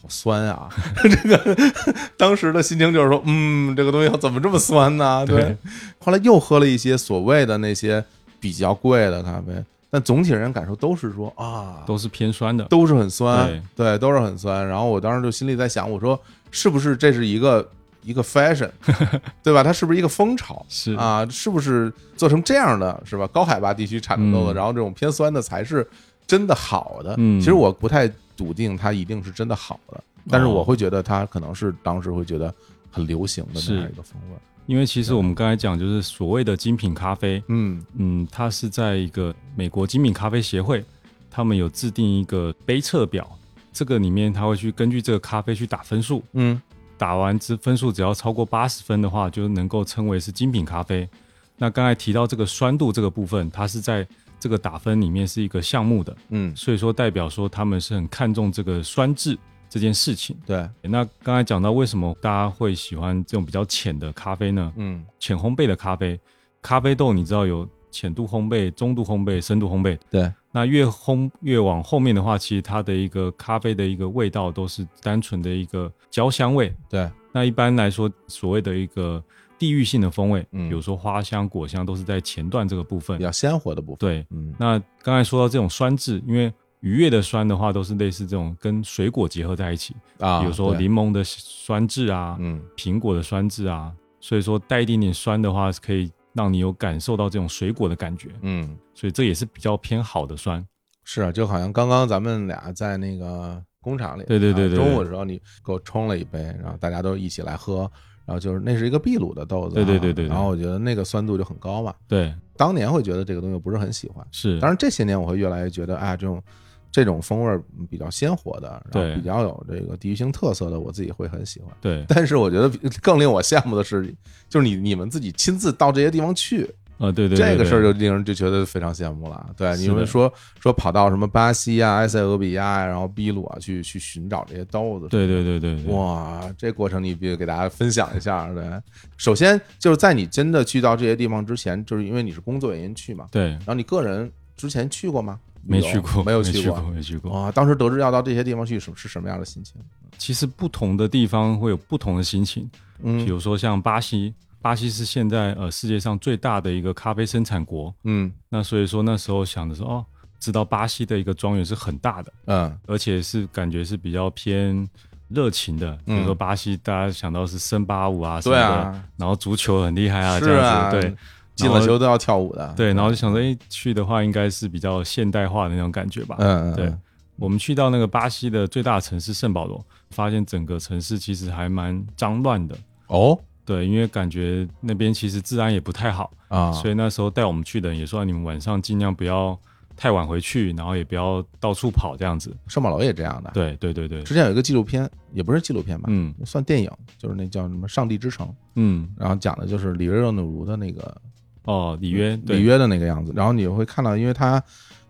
好酸啊！这个当时的心情就是说，嗯，这个东西怎么这么酸呢？对。对后来又喝了一些所谓的那些比较贵的咖啡，但总体人感受都是说啊，都是偏酸的。都是很酸，对对，都是很酸。然后我当时就心里在想，我说是不是这是一个一个 fashion，对吧？它是不是一个风潮？是啊，是不是做成这样的是吧？高海拔地区产的豆子，嗯然后这种偏酸的才是真的好的。嗯其实我不太笃定它一定是真的好的，但是哦我会觉得它可能是当时会觉得很流行的那样一个风味。因为其实我们刚才讲就是所谓的精品咖啡，嗯。嗯，它是在一个美国精品咖啡协会，他们有制定一个杯测表，这个里面他会去根据这个咖啡去打分数，嗯。打完之分数只要超过八十分的话，就能够称为是精品咖啡。那刚才提到这个酸度这个部分，它是在这个打分里面是一个项目的，嗯，所以说代表说他们是很看重这个酸质这件事情。对，那刚才讲到为什么大家会喜欢这种比较浅的咖啡呢？嗯浅烘焙的咖啡，咖啡豆你知道有浅度烘焙、中度烘焙、深度烘焙。对，那越烘越往后面的话，其实它的一个咖啡的一个味道都是单纯的一个焦香味。对，那一般来说，所谓的一个地域性的风味，嗯比如说花香、果香，都是在前段这个部分比。较鲜活的部分。对，嗯那刚才说到这种酸质，因为愉悦的酸的话，都是类似这种跟水果结合在一起，啊，比如说柠檬的酸质啊，嗯苹果的酸质啊，所以说带一点点酸的话，可以让你有感受到这种水果的感觉，嗯。所以这也是比较偏好的酸。是啊，就好像刚刚咱们俩在那个工厂里，对对对啊对中午的时候你给我冲了一杯，然后大家都一起来喝，然后就是那是一个秘鲁的豆子啊，对对对对对然后我觉得那个酸度就很高嘛，对，当年会觉得这个东西不是很喜欢，是，当然这些年我会越来越觉得，哎，这种这种风味儿比较鲜活的，然后对比较有这个地域性特色的，我自己会很喜欢。对，但是我觉得更令我羡慕的是，就是你你们自己亲自到这些地方去，啊，对对，这个事儿就就令人就觉得非常羡慕了。对，你们说说跑到什么巴西啊、埃塞俄比亚啊、然后秘鲁啊，去去寻找这些豆子，对对对对对，哇，这过程你必须给大家分享一下。对，首先就是在你真的去到这些地方之前，就是因为你是工作原因去嘛，对，然后你个人之前去过吗？没去过，没有去去过，没去过。哇，当时得知要到这些地方去，是是什么样的心情？其实不同的地方会有不同的心情，嗯。比嗯如说像巴西，巴西是现在呃世界上最大的一个咖啡生产国，嗯。那所以说那时候想的是哦，知道巴西的一个庄园是很大的，嗯。而且是感觉是比较偏热情的，比如说巴西，大家想到是森巴舞啊什么的，对啊，然后足球很厉害啊，这样啊，子，对，进了球都要跳舞的，对，然后就想着，哎，去的话应该是比较现代化的那种感觉吧。嗯嗯，对，我们去到那个巴西的最大城市圣保罗，发现整个城市其实还蛮脏乱的。哦对，因为感觉那边其实治安也不太好，啊，所以那时候带我们去的人也说，你们晚上尽量不要太晚回去，然后也不要到处跑这样子。圣保罗也这样的。对对对对，之前有一个纪录片，也不是纪录片吧，嗯算电影，就是那叫什么《上帝之城》，嗯，然后讲的就是里约热内卢的那个哦，里约，对里约的那个样子。然后你会看到，因为它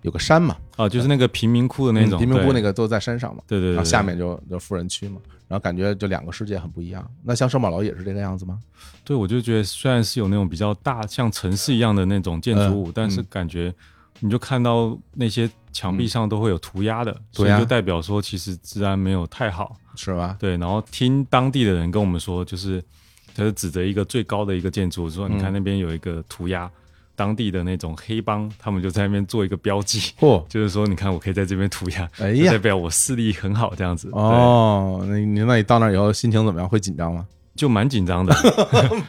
有个山嘛，啊，就是那个贫民窟的那种，贫民窟对那个都在山上嘛，对对对，对然后下面就就富人区嘛，然后感觉就两个世界很不一样。那像圣保罗也是这个样子吗？对，我就觉得虽然是有那种比较大像城市一样的那种建筑物，嗯但是嗯感觉你就看到那些墙壁上都会有涂鸦的，涂鸦所以就代表说其实治安没有太好。是吧？对，然后听当地的人跟我们说，就是他就指着一个最高的一个建筑说，你看那边有一个涂鸦，当地的那种黑帮，他们就在那边做一个标记，嚯，就是说你看我可以在这边涂鸦，哎呀代，表我视力很好这样子。对，哦，那你那你到那儿以后心情怎么样？会紧张吗？就蛮紧张的。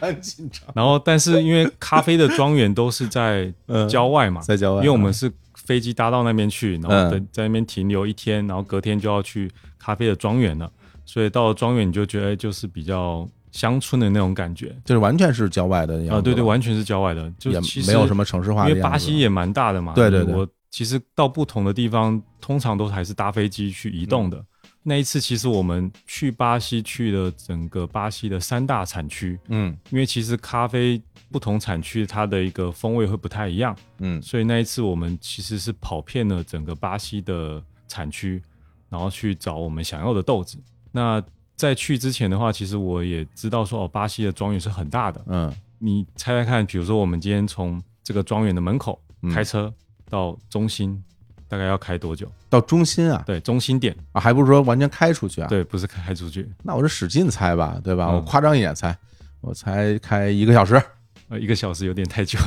蛮紧张，然后，但是因为咖啡的庄园都是在嗯郊外嘛，在郊外，因为我们是飞机搭到那边去，然后嗯在在那边停留一天，然后隔天就要去咖啡的庄园了，所以到了庄园你就觉得就是比较乡村的那种感觉。就是完全是郊外的啊、对对，完全是郊外的，就也其实没有什么城市化的因为。巴西也蛮大的嘛，对对对。我其实到不同的地方，通常都还是搭飞机去移动的。嗯。那一次，其实我们去巴西去了整个巴西的三大产区，嗯。因为其实咖啡不同产区它的一个风味会不太一样，嗯。所以那一次我们其实是跑遍了整个巴西的产区，然后去找我们想要的豆子。那在去之前的话，其实我也知道说哦，巴西的庄园是很大的。嗯你猜猜看，比如说我们今天从这个庄园的门口嗯开车到中心，大概要开多久？到中心啊对，中心点，啊，还不是说完全开出去啊？，对，不是开出去，那我就使劲猜吧，对吧？嗯我夸张一点猜，我猜开一个小时呃，一个小时有点太久。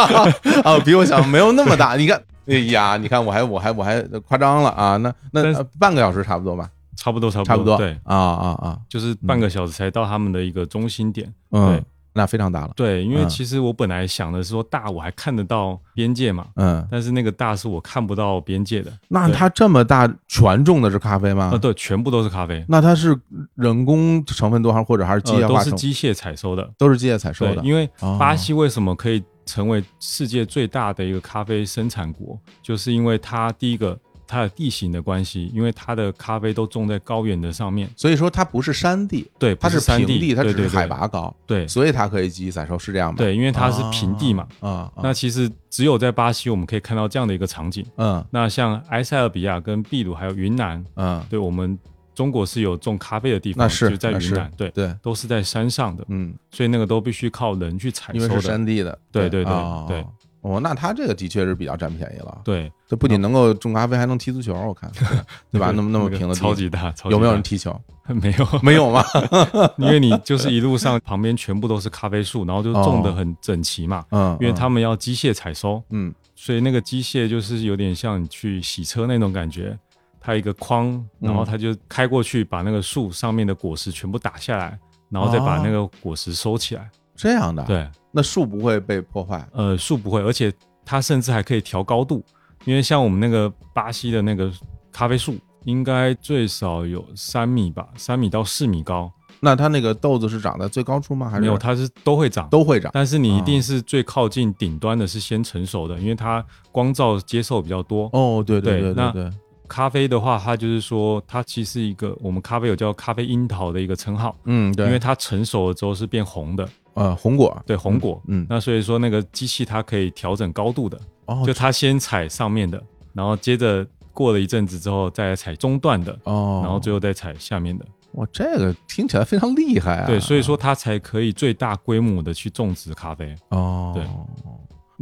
啊，比我想没有那么大。你看，哎呀，你看我还我还我还夸张了啊，那那但是呃半个小时差不多吧，差不多，差不多，差不多，对，啊啊啊，就是半个小时才到他们的一个中心点。嗯对，那非常大了，对，因为嗯其实我本来想的是说大我还看得到边界嘛，嗯，但是那个大是我看不到边界的。那对它这么大，全种的是咖啡吗啊，？对，全部都是咖啡，那它是人工成分多，还是或者还是机械，都？是机械采收的。都是机械采收，的。因为哦巴西为什么可以成为世界最大的一个咖啡生产国，就是因为它第一个它的地形的关系，因为它的咖啡都种在高原的上面，所以说它不是山地，对，它是平地，它只是海拔高，对。所以它可以积极采收，是这样吧？对，因为它是平地嘛。啊啊，那其实只有在巴西，我们可以看到这样的一个场景。嗯。那像埃塞俄比亚、跟秘鲁还有云南，嗯，对我们中国是有种咖啡的地方，那是就在云南，对，对，都是在山上的，嗯，所以那个都必须靠人去采因为是收。山地的，对对对哦对。哦，那他这个的确是比较占便宜了。对，这不仅能够种咖啡，还能踢足球，我看，对吧？那么那么平的超级大，有没有人踢球？没有，没有吗？因为你就是一路上旁边全部都是咖啡树，然后就种的很整齐嘛，嗯，因为他们要机械采收，嗯所以那个机械就是有点像你去洗车那种感觉。它一个框，然后它就开过去，把那个树上面的果实全部打下来，然后再把那个果实收起来。这样的，，对，那树不会被破坏。呃，树不会，而且它甚至还可以调高度，因为像我们那个巴西的那个咖啡树，应该最少有三米吧，三米到四米高。那它那个豆子是长在最高处吗？还是没有，它是都会长，都会长？但是你一定是最靠近顶端的是先成熟的，因为它光照接受比较多。哦，对对对那对对，咖啡的话，它就是说，它其实一个我们咖啡有叫咖啡樱桃的一个称号，嗯，对，因为它成熟了之后是变红的，呃红果，对红果。嗯，那所以说那个机器它可以调整高度的，哦就它先采上面的，然后接着过了一阵子之后再来采中段的，哦，然后最后再采下面的。哇，这个听起来非常厉害啊！对，所以说它才可以最大规模的去种植咖啡。哦，对。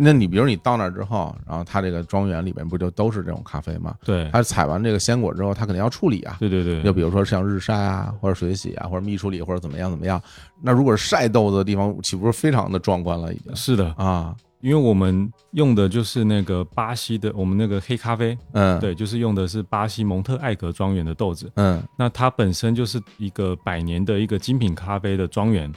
那你比如你到那儿之后，然后它这个庄园里面不就都是这种咖啡吗？对，它采完这个鲜果之后，它肯定要处理啊。对对对，就比如说像日晒啊，或者水洗啊，或者密处理，或者怎么样怎么样。那如果是晒豆子的地方，岂不是非常的壮观了？已经是的，啊，因为我们用的就是那个巴西的，我们那个黑咖啡，嗯，，对，就是用的是巴西蒙特艾格庄园的豆子。嗯那它本身就是一个百年的一个精品咖啡的庄园，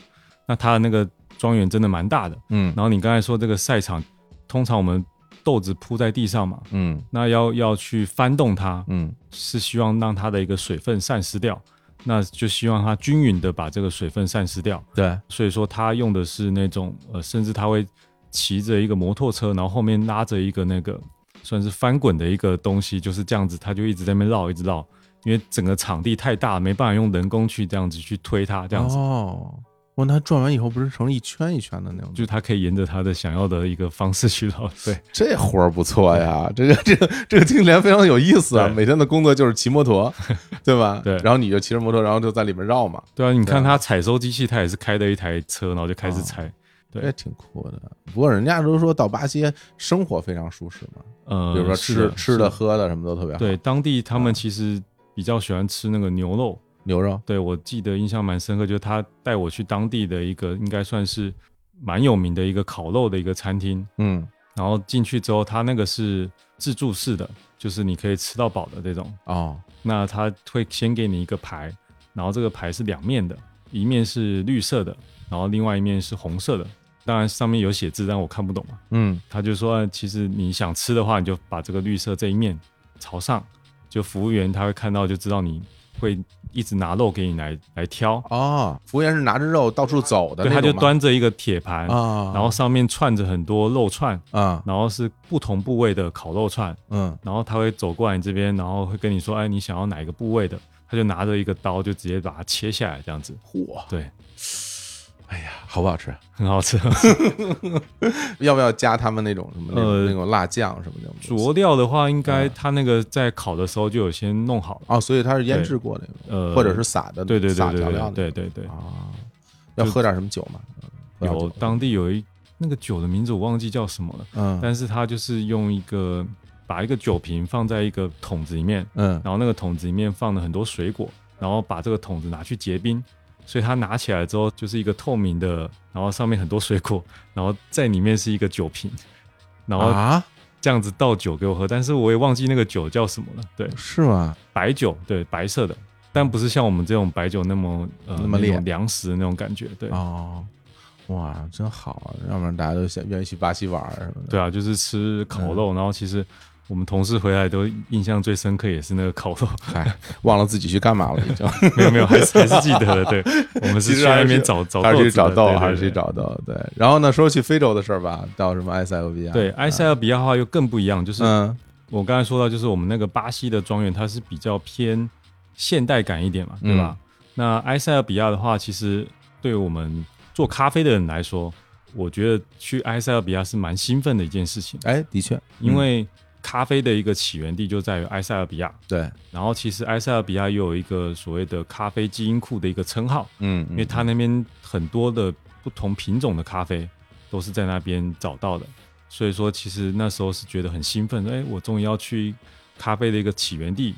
那它的那个庄园真的蛮大的。嗯然后你刚才说这个赛场，通常我们豆子铺在地上嘛，嗯那要要去翻动它，嗯是希望让它的一个水分散失掉，那就希望它均匀的把这个水分散失掉。对，所以说它用的是那种呃，甚至它会骑着一个摩托车，然后后面拉着一个那个算是翻滚的一个东西，就是这样子，它就一直在那边绕，一直绕，因为整个场地太大，没办法用人工去这样子去推它，这样子。哦，哇，那转完以后不是成一圈一圈的那种？就是它可以沿着他的想要的一个方式去绕，对这活儿不错呀，这个这个这个听起来非常有意思啊！每天的工作就是骑摩托，对吧？对然后你就骑着摩托，然后就在里面绕嘛。对啊！你看他采收机器，他也是开的一台车，然后就开始采，对这也挺酷的。不过人家都说到巴西生活非常舒适嘛，呃，比如说是吃吃的、喝的什么都特别好。对，当地他啊们其实比较喜欢吃那个牛肉。牛肉，对我记得印象蛮深刻，就是他带我去当地的一个应该算是蛮有名的一个烤肉的一个餐厅，嗯，然后进去之后，他那个是自助式的，就是你可以吃到饱的这种。哦，那他会先给你一个牌，然后这个牌是两面的，一面是绿色的，然后另外一面是红色的。当然上面有写字，但我看不懂嘛。嗯，他就说，呃其实你想吃的话，你就把这个绿色这一面朝上，就服务员他会看到，就知道你会一直拿肉给你来来挑。哦，服务员是拿着肉到处走的对，他就端着一个铁盘，啊，然后上面串着很多肉串，啊，然后是不同部位的烤肉串，嗯，然后他会走过来你这边，然后会跟你说，哎，你想要哪一个部位的？他就拿着一个刀，就直接把它切下来，这样子。嚯，对，哎呀，好不好吃？很好吃。要不要加他们那种什么那种、呃那种辣酱什么的？佐料的话，应该嗯他那个在烤的时候就有先弄好了，哦，所以它是腌制过的，呃，或者是撒的，对对对撒对调料的，对对对对，啊。要喝点什么酒吗？有当地有一那个酒的名字我忘记叫什么了，嗯但是他就是用一个把一个酒瓶放在一个桶子里面，嗯然后那个桶子里面放了很多水果，然后把这个桶子拿去结冰，所以它拿起来之后就是一个透明的，然后上面很多水果，然后在里面是一个酒瓶，然后啊，这样子倒酒给我喝，但是我也忘记那个酒叫什么了。对，是吗？白酒，对，白色的，但不是像我们这种白酒那么呃那么烈种粮食的那种感觉。对，哦，哇，真好啊！要不然大家都想愿意去巴西玩什么的。对啊，就是吃烤嗯肉，然后其实我们同事回来都印象最深刻也是那个烤肉，嗨，忘了自己去干嘛了，已经。没有没有，还是还是记得的。对，我们是去那边找找还是去找豆，对对还是去对找豆？对。然后呢，说去非洲的事儿吧，到什么埃塞俄比亚？对，埃塞俄比亚的话又更不一样，就是嗯我刚才说到，就是我们那个巴西的庄园，它是比较偏现代感一点嘛，对吧？嗯那埃塞俄比亚的话，其实对我们做咖啡的人来说，我觉得去埃塞俄比亚是蛮兴奋的一件事情，哎，的确，因为咖啡的一个起源地就在于埃塞俄比亚。对，然后其实埃塞俄比亚又有一个所谓的咖啡基因库的一个称号，嗯，因为它那边很多的不同品种的咖啡都是在那边找到的，所以说其实那时候是觉得很兴奋，哎，我终于要去咖啡的一个起源地。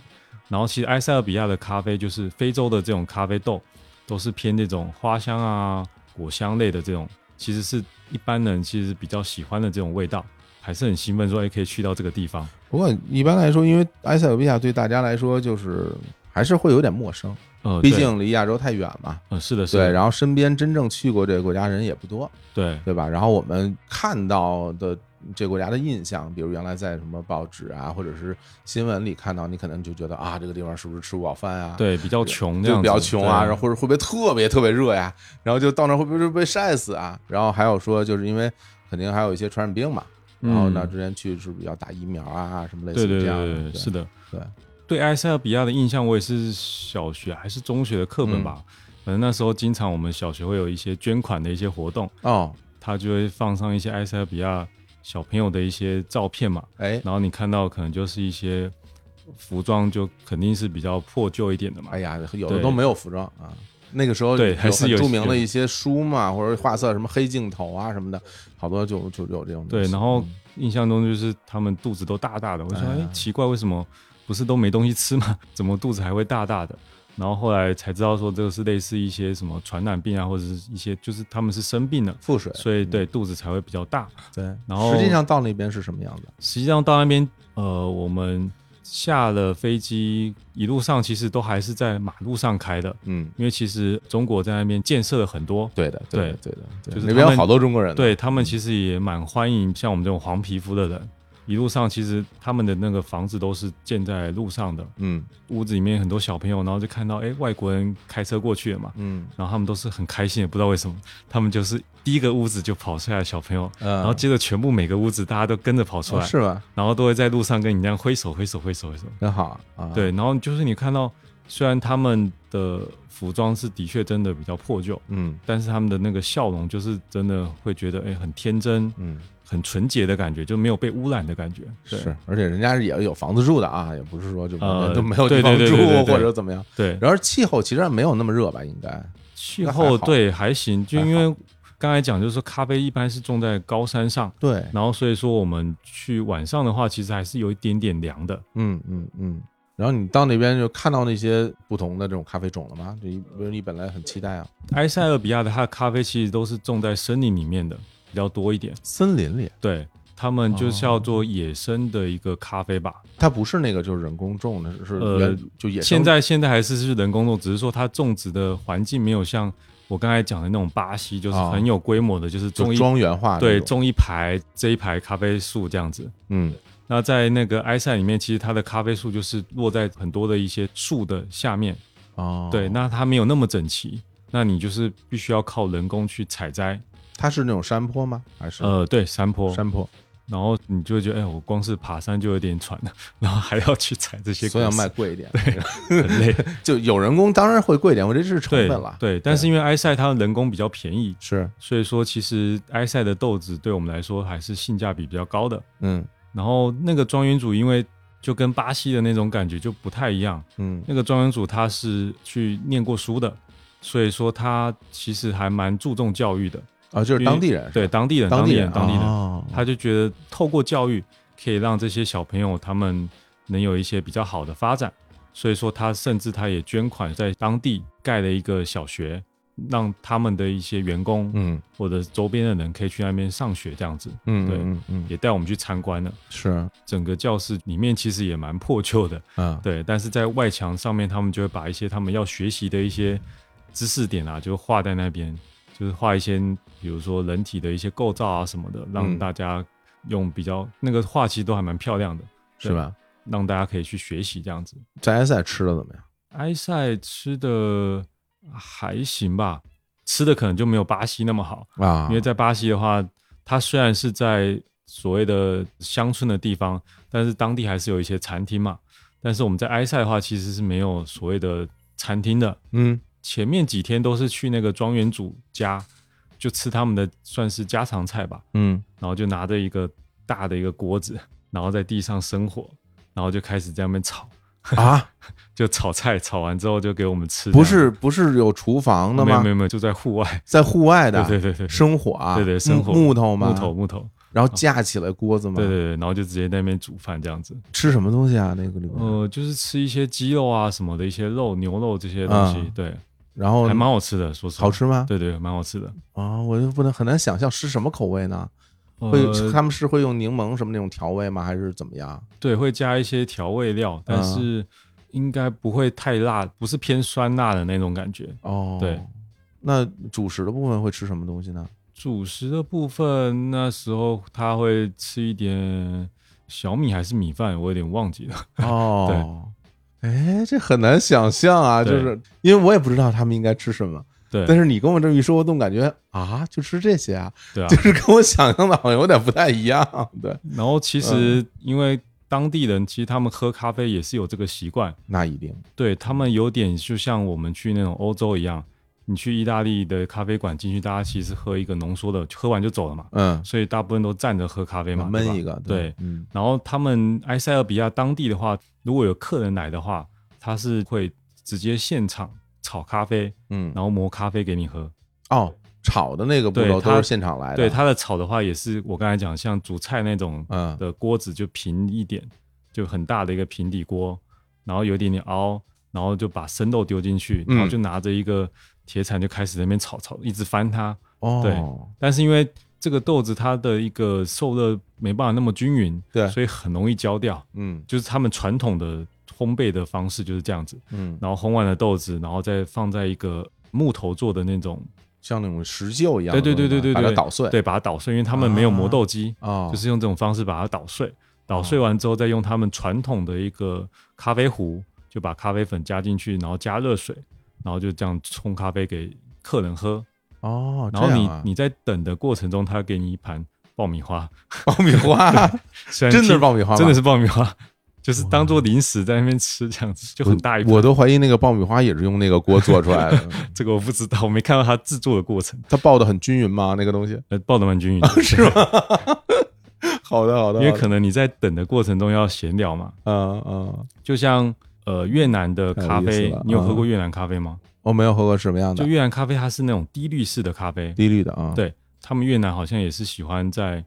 然后其实埃塞俄比亚的咖啡就是非洲的这种咖啡豆，都是偏那种花香啊、果香类的这种，其实是一般人其实比较喜欢的这种味道，还是很兴奋说，哎，可以去到这个地方。不过一般来说，因为埃塞俄比亚对大家来说就是还是会有点陌生，呃，毕竟离亚洲太远嘛。嗯是的，是对，的，然后身边真正去过这个国家人也不多，对对吧？然后我们看到的这个国家的印象，比如原来在什么报纸啊，或者是新闻里看到，你可能就觉得啊，这个地方是不是吃不饱饭啊？，对，比较穷就比，较穷啊，然后或者会不会特别特别热呀？然后就到那会不会被晒死啊？然后还有说，就是因为肯定还有一些传染病嘛，然后呢，嗯之前去是不是要打疫苗啊，什么类对对对似于这样对对，的？是的，对。对埃塞俄比亚的印象，我也是小学还是中学的课本吧，嗯反正那时候经常我们小学会有一些捐款的一些活动，哦，他就会放上一些埃塞俄比亚小朋友的一些照片嘛，哎，然后你看到可能就是一些服装就肯定是比较破旧一点的嘛，哎呀，有的都没有服装啊。那个时候对还是有很著名的一些书嘛，或者画册什么黑镜头啊什么的，好多就就有这种东对，然后嗯印象中就是他们肚子都大大的，我说哎哎奇怪，为什么不是都没东西吃吗？怎么肚子还会大大的？然后后来才知道说这个是类似一些什么传染病啊，或者是一些就是他们是生病了，腹水，所以对肚子才会比较大。对，然后实际上到那边是什么样子？实际上到那边，呃，我们下了飞机，一路上其实都还是在马路上开的，嗯，因为其实中国在那边建设了很多，对的，对的，对。对的，就是那边有好多中国人，对他们其实也蛮欢迎像我们这种黄皮肤的人。一路上其实他们的那个房子都是建在路上的，嗯屋子里面很多小朋友，然后就看到哎外国人开车过去了嘛，嗯然后他们都是很开心，也不知道为什么，他们就是第一个屋子就跑出来的小朋友，嗯，然后接着全部每个屋子大家都跟着跑出来，哦是吧？然后都会在路上跟你这样挥手挥手挥手挥手。很好啊，对，然后就是你看到，虽然他们的服装是的确真的比较破旧，嗯但是他们的那个笑容就是真的会觉得哎很天真、嗯，很纯洁的感觉，就没有被污染的感觉。对是，而且人家也有房子住的啊，也不是说就呃都没有地对方住或者怎么样。对，然而气候其实没有那么热吧？应该气候对还行，就因为刚才讲就是说，咖啡一般是种在高山上，对，然后所以说我们去晚上的话，其实还是有一点点凉的。嗯嗯嗯。然后你到那边就看到那些不同的这种咖啡种了吗？就因为你本来很期待啊。埃塞俄比亚的它的咖啡其实都是种在森林里面的比较多一点，森林里，对他们就叫做野生的一个咖啡吧。它不是那个就是人工种的，是呃就野生现在现在还是是人工种，只是说它种植的环境没有像我刚才讲的那种巴西，就是哦很有规模的，就是种一庄园化那对种种一排这一排咖啡树这样子。嗯那在那个埃塞里面，其实它的咖啡树就是落在很多的一些树的下面，哦，对，那它没有那么整齐，那你就是必须要靠人工去采摘，它是那种山坡吗？还是？呃，对，山坡，山坡？然后你就会觉得，哎，我光是爬山就有点喘了，然后还要去采这些所以要卖贵一点，对很累，就有人工当然会贵一点，我这是成本了。对，但是因为埃塞它的人工比较便宜，是，所以说其实埃塞的豆子对我们来说还是性价比比较高的。嗯然后那个庄园主因为就跟巴西的那种感觉就不太一样，嗯。那个庄园主他是去念过书的，所以说他其实还蛮注重教育的。啊，就是当地人，对当地人，当地地人，当地人，哦。他就觉得透过教育可以让这些小朋友他们能有一些比较好的发展，所以说他甚至他也捐款在当地盖了一个小学，让他们的一些员工嗯或者周边的人可以去那边上学，这样子嗯对嗯嗯，也带我们去参观了。是整个教室里面其实也蛮破旧的，嗯对，但是在外墙上面，他们就会把一些他们要学习的一些知识点啊，就画在那边，就是画一些比如说人体的一些构造啊什么的，让嗯大家用比较那个画其实都还蛮漂亮的，是吧？让大家可以去学习这样子。在埃塞吃的怎么样？埃塞吃的还行吧，吃的可能就没有巴西那么好，啊，因为在巴西的话，它虽然是在所谓的乡村的地方，但是当地还是有一些餐厅嘛。但是我们在埃塞的话，其实是没有所谓的餐厅的。嗯。前面几天都是去那个庄园主家，就吃他们的算是家常菜吧，嗯。然后就拿着一个大的一个锅子，然后在地上生火，然后就开始在那边炒，啊，就炒菜，炒完之后就给我们吃。不是不是有厨房的吗没有没？有就在户外，在户外的，对对对对，生火啊，对对生火木木头吗？木头，木头，然后架起来锅子嘛？对对对，然后就直接在那边煮饭这样子。吃什么东西啊？那个里面，呃，就是吃一些鸡肉啊什么的一些肉、牛肉这些东西，嗯对，然后还蛮好吃的，说实话。好吃吗？对对，蛮好吃的。啊，我就不能很难想象是什么口味呢？会呃，他们是会用柠檬什么那种调味吗？还是怎么样？对，会加一些调味料，但嗯是应该不会太辣，不是偏酸辣的那种感觉。哦，对。那主食的部分会吃什么东西呢？主食的部分，那时候他会吃一点小米还是米饭，我有点忘记了。哦，对哎，这很难想象啊，就是因为我也不知道他们应该吃什么，对，但是你跟我这么一说，我总感觉啊，就吃这些啊，对啊。就。是跟我想象的好像有点不太一样。对，然后其嗯实因为当地人其实他们喝咖啡也是有这个习惯，那一定。对他们有点就像我们去那种欧洲一样，你去意大利的咖啡馆进去，大家其实喝一个浓缩的，喝完就走了嘛，嗯，所以大部分都站着喝咖啡嘛，闷一个，对。嗯。然后他们埃塞俄比亚当地的话，如果有客人来的话，他是会直接现场炒咖啡，嗯，然后磨咖啡给你喝。哦，炒的那个步骤都是现场来的，对，它的炒的话也是我刚才讲，像煮菜那种嗯。的锅子就平一点，就很大的一个平底锅，然后有一点点凹，然后就把生豆丢进去，嗯。然后就拿着一个铁铲就开始在那边炒炒，一直翻它。哦，对但是因为这个豆子它的一个受热没办法那么均匀，对。所以很容易焦掉。嗯。就是他们传统的烘焙的方式就是这样子，嗯，然后烘完了豆子，然后再放在一个木头做的那种，像那种石臼一样对对对对对对，把它捣碎，对，把它捣碎，因为他们没有磨豆机，哦，就是用这种方式把它捣碎。捣碎完之后，再用他们传统的一个咖啡壶，就把咖啡粉加进去，然后加热水，然后就这样冲咖啡给客人喝。哦，然后你啊你在等的过程中，他给你一盘爆米花，爆米花，真的是爆米花，真的是爆米花，就是当做零食在那边吃，这样子就很大一盘。我都怀疑那个爆米花也是用那个锅做出来的。这个我不知道，我没看到它制作的过程，它爆的很均匀吗？那个东西？呃，爆的蛮均匀的，是吗？好的，好的，因为可能你在等的过程中要闲聊嘛，嗯嗯就像呃越南的咖啡你有喝啊过越南咖啡吗？我没有喝过什么样的就越南咖啡它是那种低滤式的咖啡，低滤的啊，对他们越南好像也是喜欢在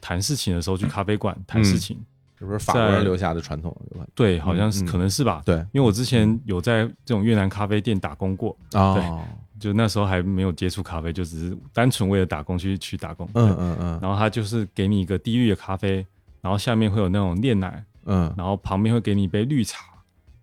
谈事情的时候去咖啡馆谈事情，是不是法国人留下的传统？对，好像是、嗯可能是吧。对。因为我之前有在这种越南咖啡店打工过。啊，哦，就那时候还没有接触咖啡，就只是单纯为了打工去去打工。嗯嗯嗯。然后他就是给你一个低滤的咖啡，然后下面会有那种炼奶，嗯，然后旁边会给你一杯绿茶，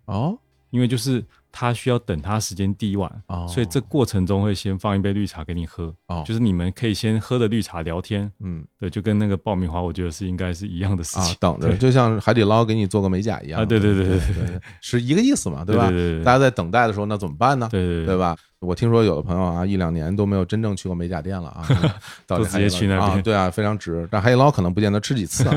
哦。因为就是他需要等他时间第一晚，哦，所以这过程中会先放一杯绿茶给你喝，哦就是你们可以先喝的绿茶聊天，嗯对，就跟那个爆米花，我觉得是应该是一样的事啊情，，等着，就像海底捞给你做个美甲一样啊，对对对对对对，是一个意思嘛，吧？对对对大家在等待的时候，那怎么办呢？对对对吧？我听说有的朋友啊，一两年都没有真正去过美甲店了啊，都直接去那边啊，对啊，非常值。但海底捞可能不见得吃几次啊，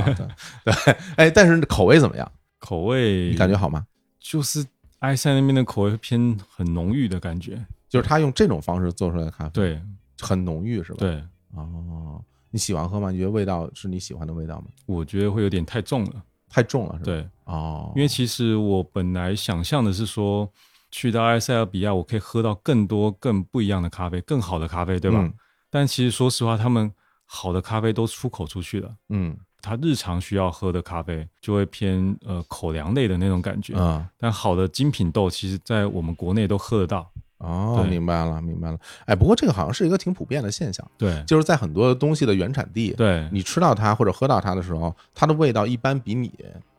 对对。哎，但是口味怎么样？口味你感觉好吗？就是埃塞那边的口味偏很浓郁的感觉，就是他用这种方式做出来的咖啡，，对很浓郁是吧？，对，哦，你喜欢喝吗？你觉得味道是你喜欢的味道吗？我觉得会有点太重了，太重了是吧？，对，哦，因为其实我本来想象的是说，去到埃塞俄比亚，我可以喝到更多更不一样的咖啡，更好的咖啡，对吧？嗯但其实说实话，他们好的咖啡都出口出去了。嗯他日常需要喝的咖啡就会偏呃口粮类的那种感觉，嗯。但好的精品豆，其实在我们国内都喝得到。哦，明白了，明白了。哎，不过这个好像是一个挺普遍的现象，对就是在很多东西的原产地，对你吃到它或者喝到它的时候，它的味道一般比你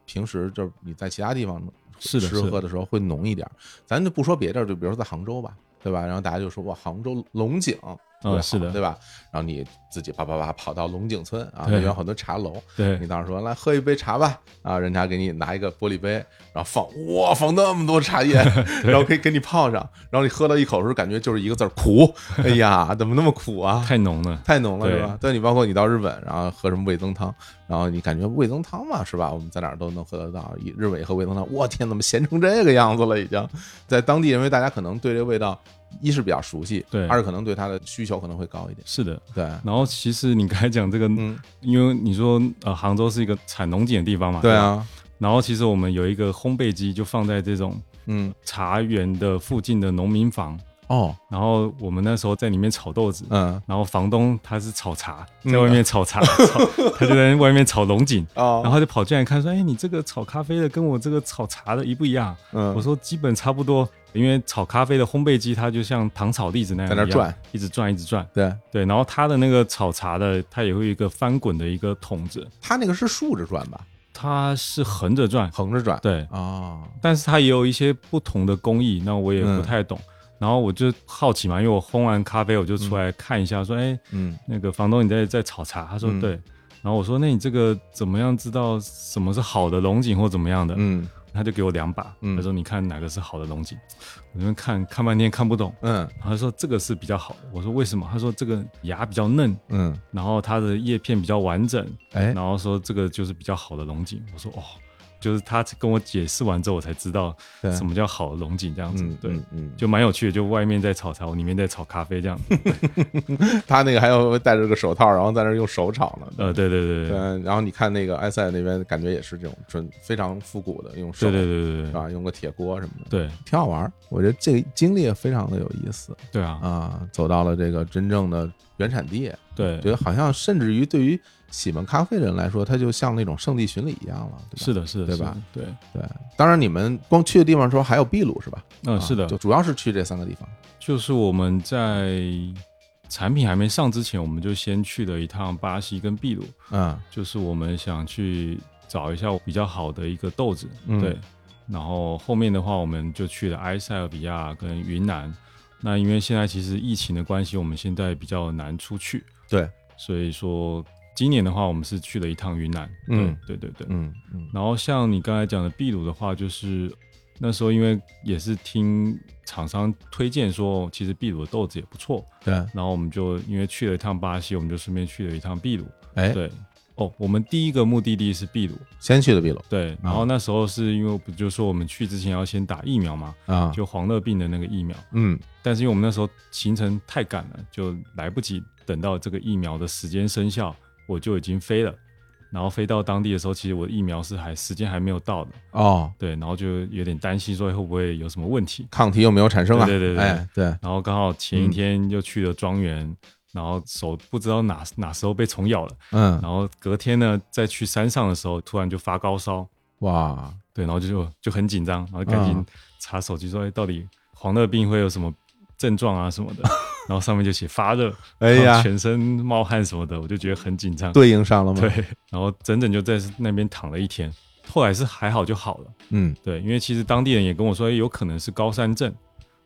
平时就是你在其他地方吃喝的时候会浓一点儿。咱就不说别的，就比如说在杭州吧，对吧？然后大家就说哇，杭州龙井。特别好是的对吧？然后你自己叭叭叭跑到龙井村啊，那对边有很多茶楼，对你当时说来喝一杯茶吧，啊，人家给你拿一个玻璃杯，然后放哇放那么多茶叶，然后可以给你泡上，然后你喝到一口的时候，感觉就是一个字儿苦，哎呀，怎么那么苦啊？太浓了。太浓了是吧？对你包括你到日本，然后喝什么味增汤，然后你感觉味增汤嘛是吧？我们在哪儿都能喝得到。以日本也喝味增汤，我天，怎么咸成这个样子了？已经在当地，因为大家可能对这味道一是比较熟悉，对二是可能对它的需求可能会高一点。是的。对，然后其实你刚才讲这个，嗯，因为你说呃杭州是一个产龙井的地方嘛，对啊，然后其实我们有一个烘焙机，就放在这种嗯，茶园的附近的农民房。哦，然后我们那时候在里面炒豆子，嗯，然后房东他是炒茶，嗯在外面炒茶，炒他就在外面炒龙井，哦，然后就跑进来看说：“哎，你这个炒咖啡的跟我这个炒茶的一不一样？”嗯，我说：“基本差不多，因为炒咖啡的烘焙机它就像糖炒栗子那样样在那转，一直转，一直转。对，对，然后它的那个炒茶的，它也会有一个翻滚的一个筒子，它那个是竖着转吧，它是横着转，横着转，对，哦，但是它也有一些不同的工艺，那我也不太懂。然后我就好奇嘛，因为我烘完咖啡，我就出来看一下，说：“哎，嗯。那个房东你在在炒茶？”他说：“嗯。对。”然后我说：“那你这个怎么样知道什么是好的龙井或怎么样的？”嗯他就给我两把，嗯他说：“你看哪个是好的龙井？”我就看看半天看不懂，嗯然后他说：“这个是比较好的。”我说：“为什么？”他说：“这个芽比较嫩，嗯，然后它的叶片比较完整，哎，然后说这个就是比较好的龙井。”我说：“哦。”就是他跟我解释完之后，我才知道什么叫好龙井这样子。嗯对，嗯嗯，就蛮有趣的，就外面在炒茶，我里面在炒咖啡这样子。他那个还要戴着个手套，然后在那用手炒呢。呃，对对对对对，然后你看那个埃塞那边，感觉也是这种纯非常复古的，用手对对对对对是吧？用个铁锅什么的，对挺好玩儿。我觉得这个经历也非常的有意思对啊，啊，走到了这个真正的原产地，对觉得好像甚至于对于喜欢咖啡的人来说，它就像那种圣地巡礼一样了，对吧？是的，是的，对吧？对，对。当然，你们光去的地方说还有秘鲁是吧？嗯，啊是的，就主要是去这三个地方。就是我们在产品还没上之前，我们就先去了一趟巴西跟秘鲁，嗯就是我们想去找一下比较好的一个豆子，嗯对。然后后面的话，我们就去了埃塞俄比亚跟云南。那因为现在其实疫情的关系，我们现在比较难出去，对，所以说今年的话，我们是去了一趟云南。嗯。对对对对。嗯嗯。然后像你刚才讲的秘鲁的话，就是那时候因为也是听厂商推荐说，其实秘鲁的豆子也不错，对，然后我们就因为去了一趟巴西，我们就顺便去了一趟秘鲁。哎，对，哦，我们第一个目的地是秘鲁，先去的秘鲁。对，然后那时候是因为不就说我们去之前要先打疫苗嘛，啊，就黄热病的那个疫苗，嗯。但是因为我们那时候行程太赶了，就来不及等到这个疫苗的时间生效，我就已经飞了。然后飞到当地的时候，其实我的疫苗是还时间还没有到的，哦，对，然后就有点担心说会不会有什么问题。抗体有没有产生啊？对对对对。哎，对，然后刚好前一天又去了庄园，然后手不知道哪哪时候被虫咬了，嗯，然后隔天呢再去山上的时候，突然就发高烧，哇，对，然后就就很紧张，然后赶紧嗯查手机说，哎，到底黄热病会有什么症状啊什么的，然后上面就写发热，哎呀，全身冒汗什么的，我就觉得很紧张。对应上了吗？对，然后整整就在那边躺了一天，后来是还好就好了。嗯，对，因为其实当地人也跟我说，哎有可能是高山症，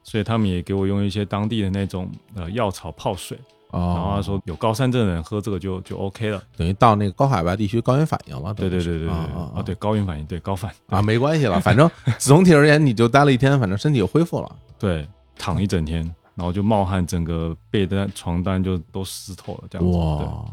所以他们也给我用一些当地的那种呃药草泡水，然后哦，他说有高山症的人喝这个就就 OK 了。等于到那个高海拔地区高原反应了，对对对对对啊，对高原反应，对高反啊，没关系了，反正总体而言，你就待了一天，反正身体又恢复了。对，躺一整天，然后就冒汗，整个被单床单就都湿透了，这样子，哇，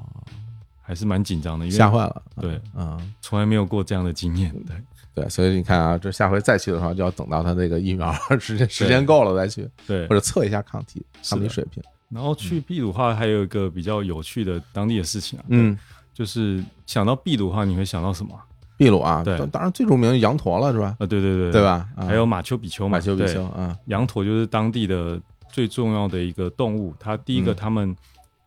还是蛮紧张的，因为吓坏了。对，嗯，从来没有过这样的经验，对对，所以你看啊，这下回再去的话，就要等到他这个疫苗时间时间够了再去，对或。者测一下抗体抗体水平。然后去秘鲁的话，还有一个比较有趣的当地的事情啊，嗯，就是想到秘鲁的话，你会想到什么啊？秘鲁啊，对当当然最著名的羊驼了，是吧？啊，对对对，对？吧？啊还有马丘比丘嘛，马丘比对丘啊，羊驼就是当地的最重要的一个动物。它第一个，嗯它们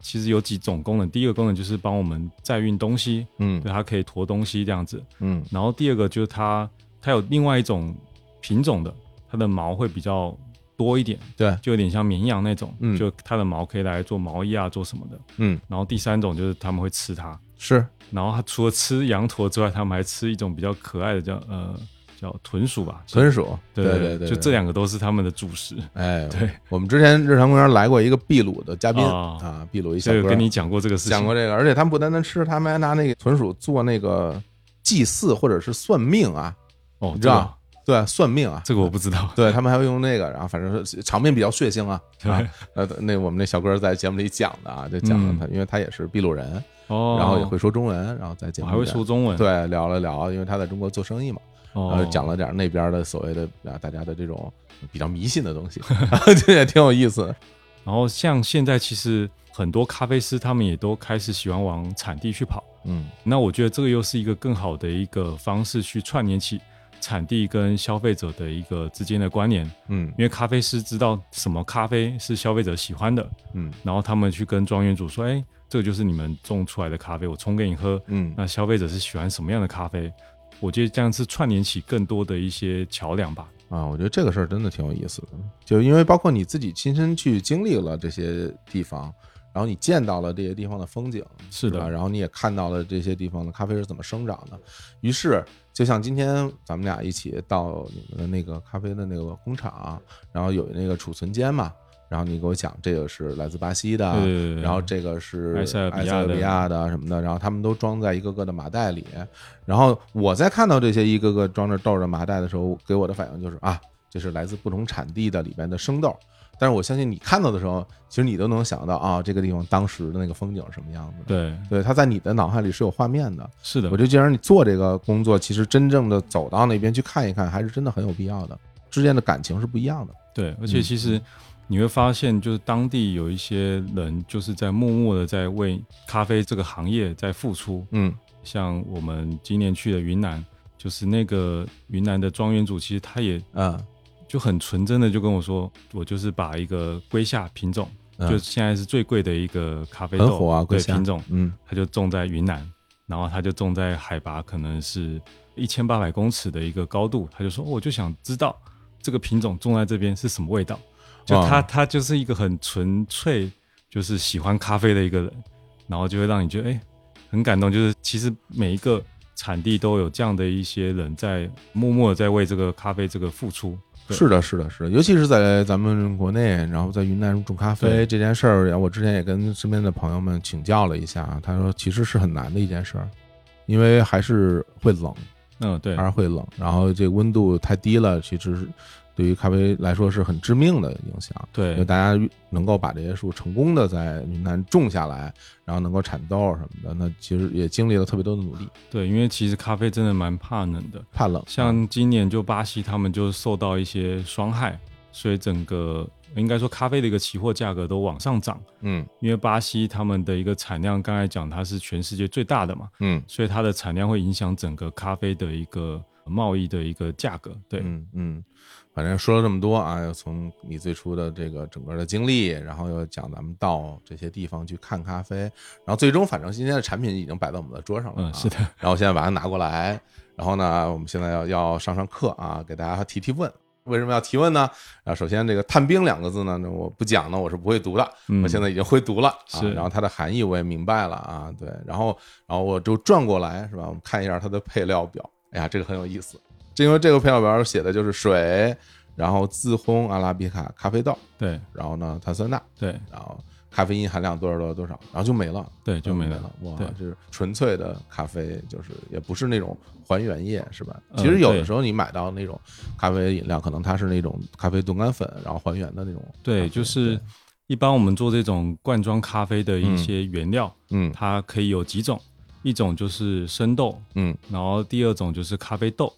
其实有几种功能。第一个功能就是帮我们载运东西，嗯对，它可以驮东西这样子。嗯然后第二个就是它，它有另外一种品种的，它的毛会比较多一点，对，就有点像绵羊那种，嗯就它的毛可以来做毛衣啊，做什么的。嗯，然后第三种就是他们会吃它，是然后它除了吃羊驼之外，他们还吃一种比较可爱的叫呃叫豚鼠吧，豚鼠，对对对，对就这两个都是他们的主食。哎，对，我们之前日常公园来过一个秘鲁的嘉宾哦啊，秘鲁一小哥所以我跟你讲过这个事情，讲过这个，而且他们不单单吃，他们还拿那个豚鼠做那个祭祀或者是算命啊，哦，你知道？对，算命啊，这个我不知道。对他们还会用那个，然后反正是场面比较血腥啊啊，呃，那我们那小哥在节目里讲的啊，就讲了他，因为他也是秘鲁人，哦，然后也会说中文，然后在节目里还会说中文，对聊了聊，因为他在中国做生意嘛，然后哦，讲了点那边的所谓的啊大家的这种比较迷信的东西，这也挺有意思。然后像现在其实很多咖啡师他们也都开始喜欢往产地去跑，嗯那我觉得这个又是一个更好的一个方式去串联起产地跟消费者的一个之间的关联，嗯因为咖啡师知道什么咖啡是消费者喜欢的，嗯然后他们去跟庄园主说，哎，这个就是你们种出来的咖啡，我冲给你喝。嗯那消费者是喜欢什么样的咖啡？我觉得这样是串联起更多的一些桥梁吧。啊，我觉得这个事儿真的挺有意思的，就因为包括你自己亲身去经历了这些地方，然后你见到了这些地方的风景，是的？然后你也看到了这些地方的咖啡是怎么生长的。于是，就像今天咱们俩一起到你们的那个咖啡的那个工厂，然后有那个储存间嘛，然后你给我讲这个是来自巴西的，对对对对然后这个是埃塞俄比亚的什么的，然后他们都装在一个个的麻袋里。然后我在看到这些一个个装着豆的麻袋的时候，给我的反应就是啊，这是来自不同产地的里边的生豆。但是我相信你看到的时候，其实你都能想到啊，这个地方当时的那个风景是什么样子的。对，对，它在你的脑海里是有画面的。是的我，觉得既然你做这个工作，其实真正的走到那边去看一看，还是真的很有必要的。之间的感情是不一样的。对，而且其实你会发现，就是当地有一些人就是在默默的在为咖啡这个行业在付出。嗯像我们今年去的云南，就是那个云南的庄园主，其实他也啊就很纯真的就跟我说，我就是把一个龟下品种，嗯就现在是最贵的一个咖啡豆，啊，龟虾对品种，嗯他就种在云南，然后他就种在海拔可能是一千八百公尺的一个高度，他就说，哦我就想知道这个品种种在这边是什么味道。就他哇他就是一个很纯粹，就是喜欢咖啡的一个人，然后就会让你觉得哎、很感动。就是其实每一个产地都有这样的一些人在默默的在为这个咖啡这个付出。是的，是的，是的，尤其是在咱们国内，然后在云南种咖啡这件事儿，我之前也跟身边的朋友们请教了一下，他说其实是很难的一件事儿，因为还是会冷，嗯，对还，是会冷，然后这个温度太低了，其实是对于咖啡来说是很致命的影响。对因为对，大家能够把这些树成功的在云南种下来，然后能够产豆什么的，那其实也经历了特别多的努力，对，因为其实咖啡真的蛮怕冷的。怕冷。像今年就巴西他们就受到一些霜害，所以整个应该说咖啡的一个期货价格都往上涨，嗯因为巴西他们的一个产量，刚才讲它是全世界最大的嘛，嗯所以它的产量会影响整个咖啡的一个贸易的一个价格。对，嗯嗯，反正说了这么多啊，又从你最初的这个整个的经历，然后又讲咱们到这些地方去看咖啡，然后最终反正今天的产品已经摆在我们的桌上了、啊，嗯，是的，然后现在把它拿过来，然后呢，我们现在要要上上课啊，给大家提提问。为什么要提问呢？啊，首先这个“探冰”两个字呢，那我不讲呢，我是不会读的。嗯我现在已经会读了啊，是然后它的含义我也明白了啊，对，然后然后我就转过来是吧？我们看一下它的配料表。哎呀，这个很有意思，这因为这个配料表写的就是水，然后自烘阿拉比卡咖啡豆，对然后呢碳酸钠，对然后咖啡因含量多少多少多少，然后就没了。对，就没了。哇对，这是纯粹的咖啡，就是也不是那种还原液，是吧？嗯其实有的时候你买到那种咖啡饮料，可能它是那种咖啡冻干粉，然后还原的那种。对，就是一般我们做这种罐装咖啡的一些原料，嗯它可以有几种，一种就是生豆，嗯然后第二种就是咖啡豆，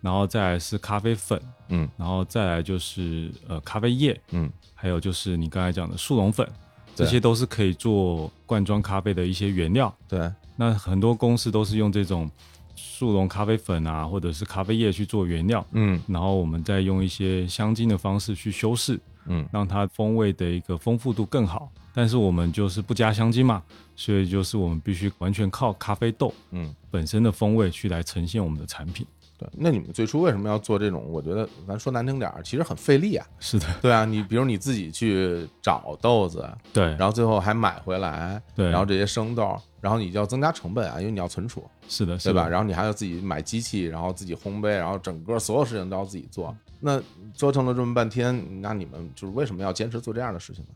然后再来是咖啡粉，嗯然后再来就是呃咖啡液，嗯还有就是你刚才讲的速溶粉，这些都是可以做罐装咖啡的一些原料。对，那很多公司都是用这种速溶咖啡粉啊，或者是咖啡液去做原料，嗯然后我们再用一些香精的方式去修饰，嗯让它风味的一个丰富度更好。但是我们就是不加香精嘛，所以就是我们必须完全靠咖啡豆嗯，本身的风味去来呈现我们的产品。对。那你们最初为什么要做这种？我觉得咱说难听点儿，其实很费力啊。是的，对啊，你比如你自己去找豆子，对，然后最后还买回来，对然后这些生豆，然后你就要增加成本啊，因为你要存储。是的，对吧？然后你还要自己买机器，然后自己烘焙，然后整个所有事情都要自己做。那折腾了这么半天，那你们就是为什么要坚持做这样的事情呢？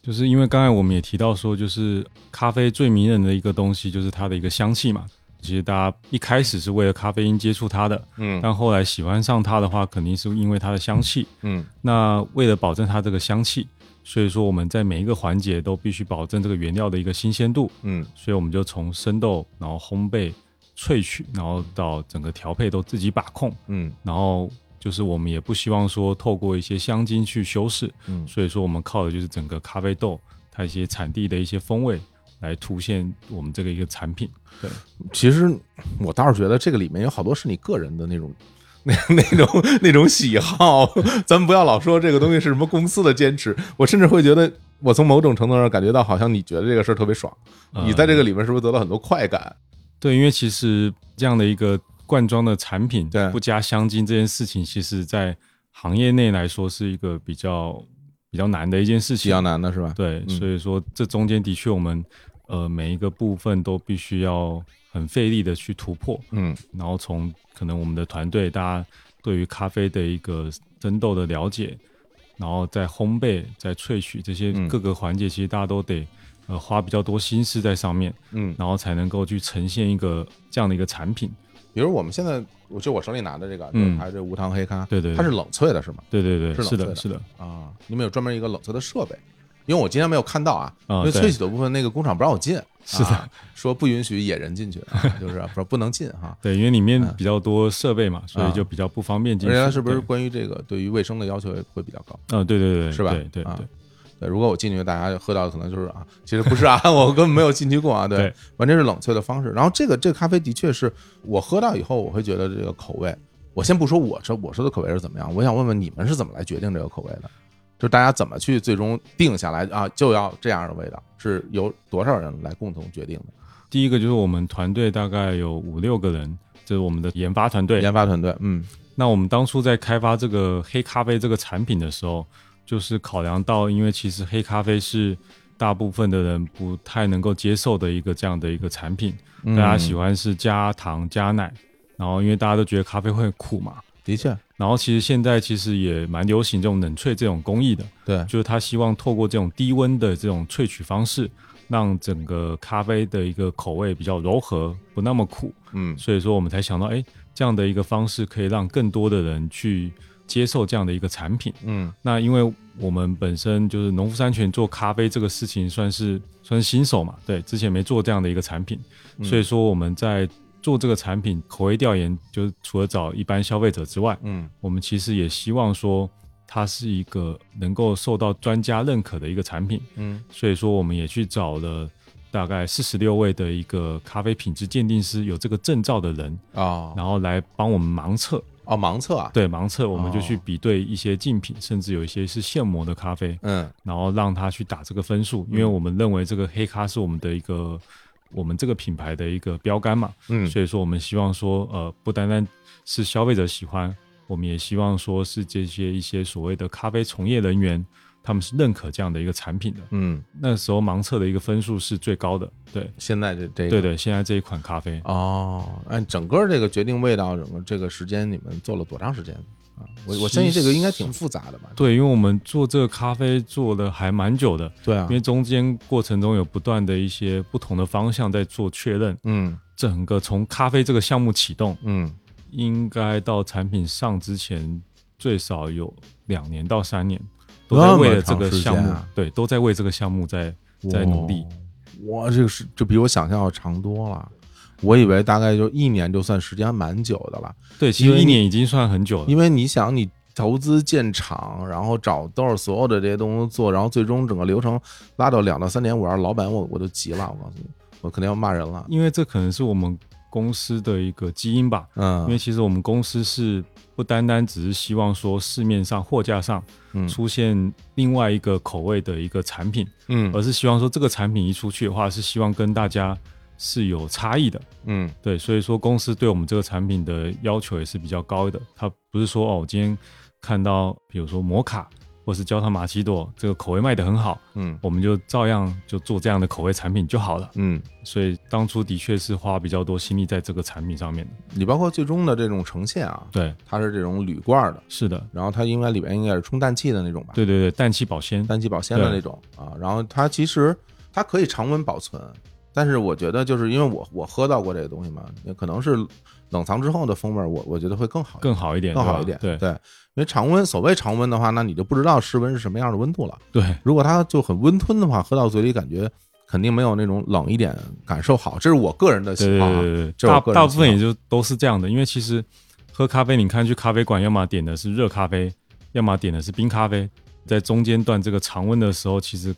就是因为刚才我们也提到说，就是咖啡最迷人的一个东西就是它的一个香气嘛。其实大家一开始是为了咖啡因接触它的，嗯但后来喜欢上它的话，肯定是因为它的香气。嗯那为了保证它这个香气，所以说我们在每一个环节都必须保证这个原料的一个新鲜度。嗯所以我们就从生豆，然后烘焙、萃取，然后到整个调配都自己把控。嗯然后就是我们也不希望说透过一些香精去修饰，嗯所以说我们靠的就是整个咖啡豆它一些产地的一些风味来凸显我们这个一个产品。对，其实我倒是觉得这个里面有好多是你个人的那种。那那种那种喜好，咱们不要老说这个东西是什么公司的坚持。我甚至会觉得，我从某种程度上感觉到，好像你觉得这个事儿特别爽，你在这个里面是不是得到很多快感？对，因为其实这样的一个罐装的产品，对不加香精这件事情，其实在行业内来说是一个比较比较难的一件事情。比较难的是吧？对，嗯所以说这中间的确我们呃每一个部分都必须要很费力的去突破，嗯然后从可能我们的团队大家对于咖啡的一个争斗的了解，然后在烘焙、在萃取这些嗯各个环节，其实大家都得呃花比较多心思在上面，嗯，然后才能够去呈现一个这样的一个产品。比如我们现在，我就我手里拿的这个，嗯还是这无糖黑咖，对对对它是冷萃的是吗？对对对，是的是的，啊，你们有专门一个冷萃的设备，因为我今天没有看到啊，因为萃取的部分那个工厂不让我进，是的啊，说不允许野人进去，啊 就是说不能进哈。对，因为里面嗯比较多设备嘛，所以就比较不方便进去。而且它是不是关于这个对于卫生的要求也会比较高？嗯，对对对，是吧啊对对对，对，如果我进去，大家喝到的可能就是啊，其实不是啊，我根本没有进去过啊，对对，完全是冷萃的方式。然后这个这个咖啡的确是我喝到以后，我会觉得这个口味，我先不说我说我说的口味是怎么样，我想问问你们是怎么来决定这个口味的？就是大家怎么去最终定下来啊，就要这样的味道，是由多少人来共同决定的？第一个就是我们团队大概有五六个人，这是我们的研发团队。研发团队，嗯那我们当初在开发这个黑咖啡这个产品的时候，就是考量到，因为其实黑咖啡是大部分的人不太能够接受的一个这样的一个产品，嗯大家喜欢是加糖加奶，然后因为大家都觉得咖啡会很苦嘛，的确，然后其实现在其实也蛮流行这种冷萃这种工艺的，对，就是他希望透过这种低温的这种萃取方式，让整个咖啡的一个口味比较柔和，不那么苦。嗯。所以说我们才想到，哎，这样的一个方式可以让更多的人去接受这样的一个产品。嗯。那因为我们本身就是农夫山泉做咖啡这个事情算是算是新手嘛，对，之前没做这样的一个产品，嗯。所以说我们在做这个产品口味调研，就是除了找一般消费者之外，嗯。我们其实也希望说，它是一个能够受到专家认可的一个产品，嗯。所以说我们也去找了大概四十六位的一个咖啡品质鉴定师，有这个证照的人，哦。然后来帮我们盲测。哦，盲测啊，对，盲测我们就去哦比对一些竞品，甚至有一些是现磨的咖啡，嗯。然后让他去打这个分数，因为我们认为这个黑咖是我们的一个我们这个品牌的一个标杆嘛，嗯。所以说我们希望说，呃，不单单是消费者喜欢，我们也希望说是这些一些所谓的咖啡从业人员，他们是认可这样的一个产品的。嗯，那时候盲测的一个分数是最高的，对。现在这这个对对，现在这一款咖啡，哦，按整个这个决定味道，整个这个时间你们做了多长时间？啊？我我相信这个应该挺复杂的吧？对，因为我们做这个咖啡做的还蛮久的，对啊。因，为中间过程中有不断的一些不同的方向在做确认，嗯。整个从咖啡这个项目启动，嗯。应该到产品上之前最少有两年到三年，都在为了这个项目，啊对，都在为这个项目在在努力。哇。这个是就比我想象要长多了。我以为大概就一年就算时间蛮久的了，对，其实一年已经算很久了。因为你想，你投资建厂，然后找都是所有的这些东西做，然后最终整个流程拉到两到三年，我要是老板，我我都急了，我告诉你，我肯定要骂人了。因为这可能是我们公司的一个基因吧。嗯，因为其实我们公司是不单单只是希望说市面上货架上嗯出现另外一个口味的一个产品，嗯而是希望说这个产品一出去的话，是希望跟大家是有差异的。嗯对，所以说公司对我们这个产品的要求也是比较高的。它不是说哦，我今天看到比如说摩卡或是焦糖玛奇朵这个口味卖得很好，嗯。我们就照样就做这样的口味产品就好了。嗯，所以当初的确是花比较多心力在这个产品上面。的。你包括最终的这种呈现啊，对，它是这种铝罐的，是的，然后它应该里边应该是充氮气的那种吧？对对对，氮气保鲜，氮气保鲜的那种啊，然后它其实它可以常温保存，但是我觉得就是因为我我喝到过这个东西嘛，也可能是冷藏之后的风味儿，我我觉得会更好更好一点，更好一点。对对，因为常温所谓常温的话，那你就不知道室温是什么样的温度了。对对如果它就很温吞的话，喝到嘴里感觉肯定没有那种冷一点感受好，这是我个人的喜对好啊。对对对，这是我大大部分也就都是这样的。因为其实喝咖啡，你看去咖啡馆，要么点的是热咖啡，要么点的是冰咖啡，在中间段这个常温的时候，其实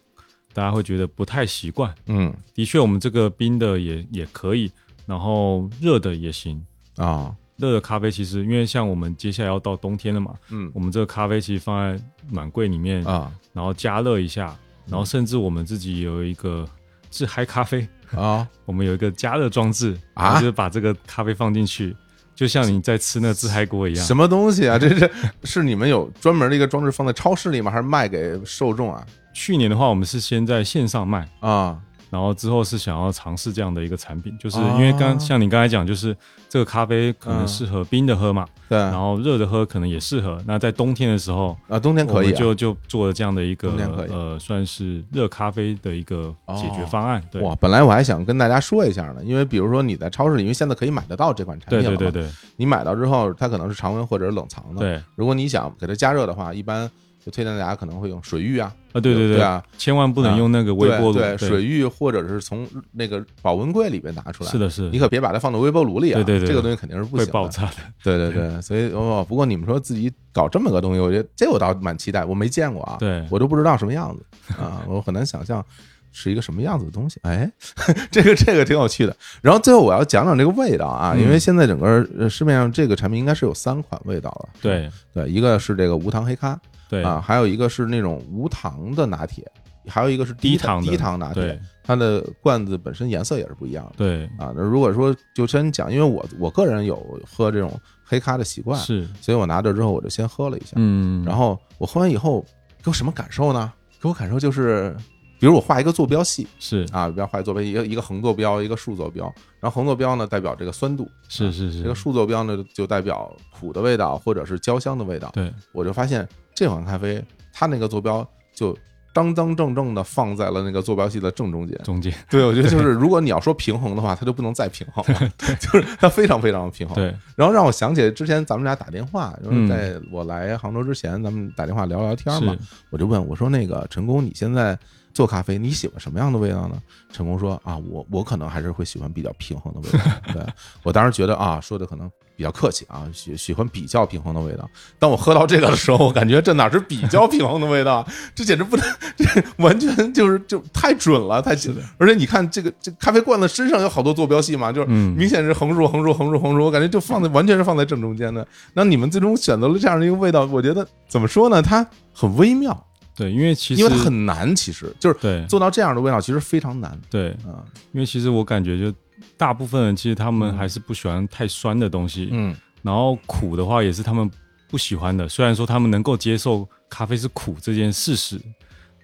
大家会觉得不太习惯。嗯的确，我们这个冰的也也可以，然后热的也行。啊热的咖啡其实，因为像我们接下来要到冬天了嘛，嗯我们这个咖啡其实放在暖柜里面，啊然后加热一下，然后甚至我们自己有一个自嗨咖啡，啊 我们有一个加热装置，啊就是把这个咖啡放进去，就像你在吃那个自嗨锅一样。什么东西啊？这是是你们有专门的一个装置放在超市里吗？还是卖给受众啊？去年的话，我们是先在线上卖，啊然后之后是想要尝试这样的一个产品，就是哦。因为刚像你刚才讲，就是这个咖啡可能嗯适合冰的喝嘛，对。然后热的喝可能也适合。那在冬天的时候，啊，冬天可以啊。就就做了这样的一个呃，算是热咖啡的一个解决方案。对，哇，本来我还想跟大家说一下呢，因为比如说你在超市里，因为现在可以买得到这款产品了对对对对。你买到之后，它可能是常温或者是冷藏的。，对。如果你想给它加热的话，一般就推荐大家可能会用水浴啊，啊，对对对啊，千万不能用那个微波炉，对对，水浴或者是从那个保温柜里边拿出来。是，的，是的你可别把它放到微波炉里啊，对对对这个东西肯定是不行的。爆炸的。对对对，所以哦，不过你们说自己搞这么个东西，我觉得这我倒蛮期待，我没见过啊，对我都不知道什么样子啊，我很难想象是一个什么样子的东西。哎，这个这个挺有趣的。然后最后我要讲讲这个味道啊，嗯因为现在整个呃市面上这个产品应该是有三款味道了。对对，一个是这个无糖黑咖对。啊，还有一个是那种无糖的拿铁，还有一个是低低糖低糖拿铁，它的罐子本身颜色也是不一样的。对。啊，那如果说就先讲，因为我我个人有喝这种黑咖的习惯，是，所以我拿着之后我就先喝了一下，嗯，然后我喝完以后给我什么感受呢？给我感受就是，比如我画一个坐标系。是。啊，比方画一个坐标，一个一个横坐标，一个竖坐标，然后横坐标呢代表这个酸度，是是是，这个竖坐标呢就代表苦的味道或者是焦香的味道。对。我就发现这款咖啡它那个坐标就当当正正的放在了那个坐标系的正中间。中间对，我觉得就是如果你要说平衡的话，它就不能再平衡了，就是它非常非常平衡。对然后让我想起来之前咱们俩打电话，就是嗯在我来杭州之前，咱们打电话聊聊天嘛。我就问我说：“那个陈工，你现在做咖啡，你喜欢什么样的味道呢？”陈工说：“啊，我我可能还是会喜欢比较平衡的味道。”对我当时觉得啊，说的可能比比较客气啊，喜喜欢比较平衡的味道。当我喝到这个的时候，我感觉这哪是比较平衡的味道，这简直不能，这完全就是就太准了，太准了。而且你看这个这咖啡罐子身上有好多坐标系嘛，就是嗯明显是横竖横竖横竖横竖，我感觉就放在完全是放在正中间的。那你们最终选择了这样的一个味道，我觉得怎么说呢？它很微妙，对，因为其实因为它很难，其实就是对做到这样的味道，其实非常难对，啊。因为其实我感觉就大部分人其实他们还是不喜欢太酸的东西，嗯然后苦的话也是他们不喜欢的。虽然说他们能够接受咖啡是苦这件事实，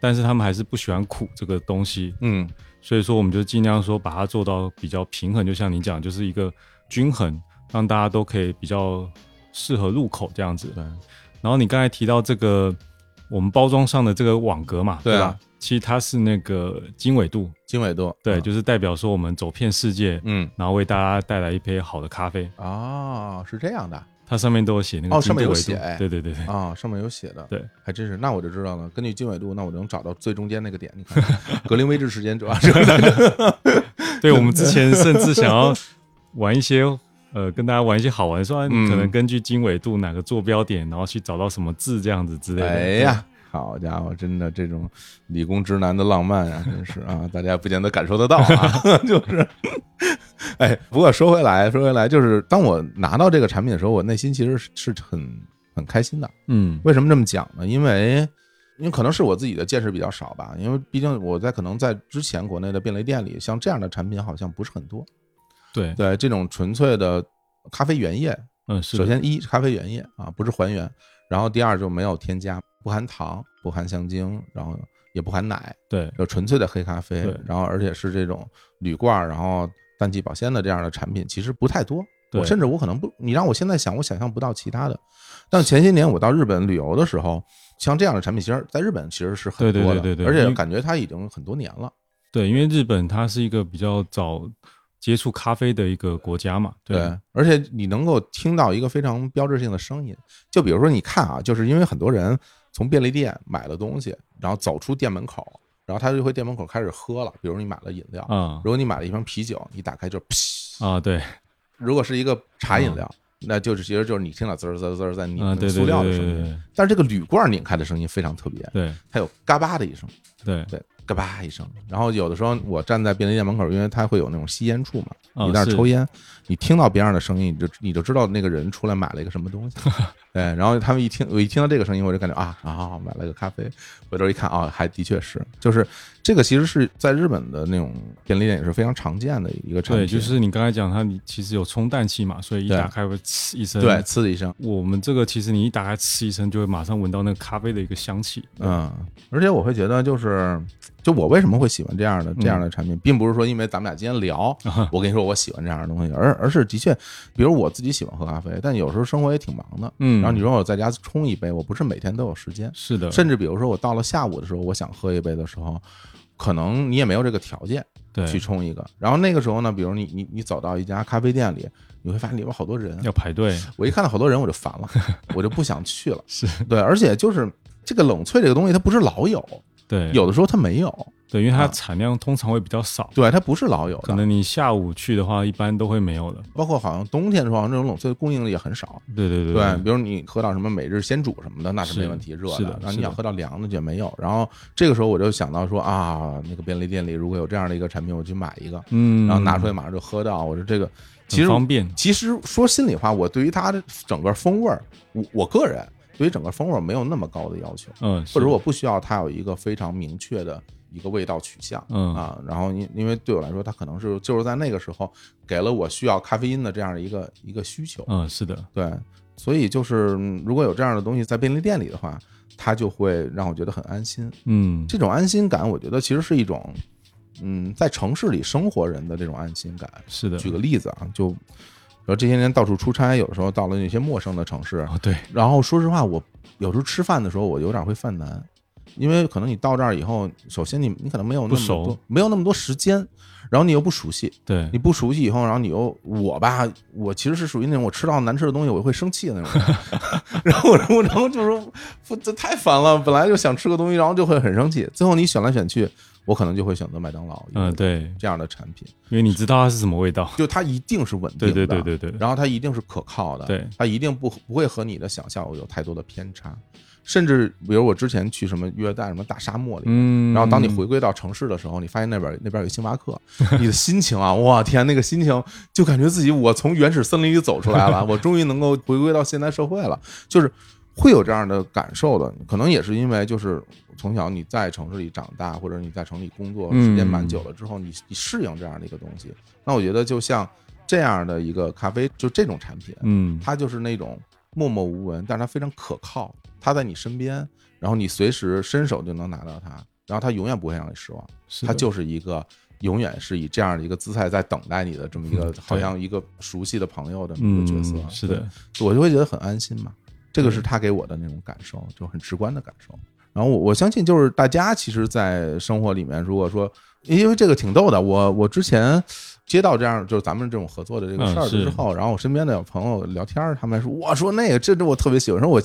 但是他们还是不喜欢苦这个东西。嗯所以说，我们就尽量说把它做到比较平衡，就像你讲，就是一个均衡，让大家都可以比较适合入口这样子。对，然后你刚才提到这个我们包装上的这个网格嘛，对啊吧？其实它是那个经纬度，经纬度对，啊。就是代表说我们走遍世界，嗯。然后为大家带来一杯好的咖啡。哦，是这样的。它上面都有写那个哦上面有写哎。对对对对，啊，上面有写的，对，还真是，那我就知道了。根据经纬度，那我就能找到最中间那个点。你看，格林威治时间主要是 对我们之前甚至想要玩一些呃，跟大家玩一些好玩，说啊你嗯。可能根据经纬度哪个坐标点，然后去找到什么字这样子之类的。哎呀，好家伙，真的这种理工直男的浪漫啊，真是啊，大家不见得感受得到啊，就是。哎，不过说回来，说回来，就是当我拿到这个产品的时候，我内心其实是是很很开心的。嗯为什么这么讲呢？因为因为可能是我自己的见识比较少吧，因为毕竟我在可能在之前国内的便利店里，像这样的产品好像不是很多。对，对这种纯粹的咖啡原液，嗯是首先一咖啡原液啊，不是还原，然后第二就没有添加，不含糖，不含香精，然后也不含奶，对就纯粹的黑咖啡，然后而且是这种铝罐，然后氮气保鲜的这样的产品，其实不太多。对我甚至我可能不，你让我现在想，我想象不到其他的。但前些年我到日本旅游的时候，像这样的产品，其实在日本其实是很对对多的，对对对而且感觉它已经很多年了。对，因为日本它是一个比较早接触咖啡的一个国家嘛，对，而且你能够听到一个非常标志性的声音，就比如说你看啊，就是因为很多人从便利店买了东西，然后走出店门口，然后他就会店门口开始喝了。比如你买了饮料，嗯如果你买了一瓶啤酒，你打开就噗；啊对，如果是一个茶饮料，那就是其实就是你听到滋儿滋儿滋儿在拧塑料的声音。但是这个铝罐拧开的声音非常特别，对它有嘎巴的一声，对对，嘎巴一声。然后有的时候我站在便利店门口，因为它会有那种吸烟处嘛，啊你在那儿抽烟，你听到别人的声音，你就你就知道那个人出来买了一个什么东西。对，然后他们一听我一听到这个声音，我就感觉啊啊，买了个咖啡。回头一看啊，还的确是，就是这个其实是在日本的那种便利店也是非常常见的一个产品。对，就是你刚才讲它，你其实有冲淡气嘛，所以一打开会呲一声。对，呲的一声。我们这个其实你一打开呲一声，就会马上闻到那个咖啡的一个香气。嗯，而且我会觉得，就是就我为什么会喜欢这样的这样的产品，并不是说因为咱们俩今天聊，我跟你说我喜欢这样的东西，而而是的确，比如我自己喜欢喝咖啡，但有时候生活也挺忙的，嗯然后你说我在家冲一杯，我不是每天都有时间，是的，甚至比如说我到了下午的时候，我想喝一杯的时候，可能你也没有这个条件对去冲一个，然后那个时候呢，比如你你你走到一家咖啡店里，你会发现里边好多人，要排队。我一看到好多人我就烦了，我就不想去了，是对，而且就是这个冷萃这个东西，它不是老有。对，有的时候它没有，对，因为它啊产量通常会比较少，对，它不是老有的，可能你下午去的话，一般都会没有的。包括好像冬天的时候，这种冷萃供应的也很少。对对对对，比如你喝到什么每日鲜煮什么的，那是没问题，热的是的然后你想喝到凉的就没有。然后这个时候我就想到说啊，那个便利店里如果有这样的一个产品，我去买一个，嗯，然后拿出来马上就喝到。我说这个其实方便。其实说心里话，我对于它的整个风味儿，我我个人对于整个风味儿没有那么高的要求。嗯，或者我不需要它有一个非常明确的一个味道取向，嗯啊，然后因因为对我来说，它可能是就是在那个时候给了我需要咖啡因的这样的一个一个需求，嗯是的，对，所以就是嗯如果有这样的东西在便利店里的话，它就会让我觉得很安心。嗯这种安心感，我觉得其实是一种，嗯，在城市里生活人的这种安心感。是的。举个例子啊，就比如这些年到处出差，有的时候到了那些陌生的城市，哦对，然后说实话，我有时候吃饭的时候，我有点会犯难，因为可能你到这儿以后，首先你你可能没有那么多没有那么多时间，然后你又不熟悉，对。你不熟悉以后，然后你又我吧，我其实是属于那种我吃到难吃的东西我会生气的那种人，然后然后然后就说这太烦了，本来就想吃个东西，然后就会很生气，最后你选来选去，我可能就会选择麦当劳，嗯，对，这样的产品，因为你知道它是什么味道，就它一定是稳定的，对对对对对，然后它一定是可靠的，对，它一定不不会和你的想象有太多的偏差。甚至比如我之前去什么约旦什么大沙漠里，嗯，然后当你回归到城市的时候，你发现那边那边有星巴克，你的心情啊，我天，那个心情就感觉自己我从原始森林里走出来了，我终于能够回归到现代社会了，就是会有这样的感受的。可能也是因为就是从小你在城市里长大，或者你在城里工作时间蛮久了之后，你你适应这样的一个东西。那我觉得就像这样的一个咖啡，就这种产品，嗯，它就是那种默默无闻，但是它非常可靠。它在你身边，然后你随时伸手就能拿到他，然后他永远不会让你失望。他就是一个永远是以这样的一个姿态在等待你的这么一个，好像一个熟悉的朋友的一个角色。是的，我就会觉得很安心嘛。这个是他给我的那种感受，就很直观的感受。然后我我相信，就是大家其实，在生活里面，如果说因为这个挺逗的，我我之前接到这样就是咱们这种合作的这个事儿之后，然后我身边的朋友聊天，他们说我说那个这这我特别喜欢，说我。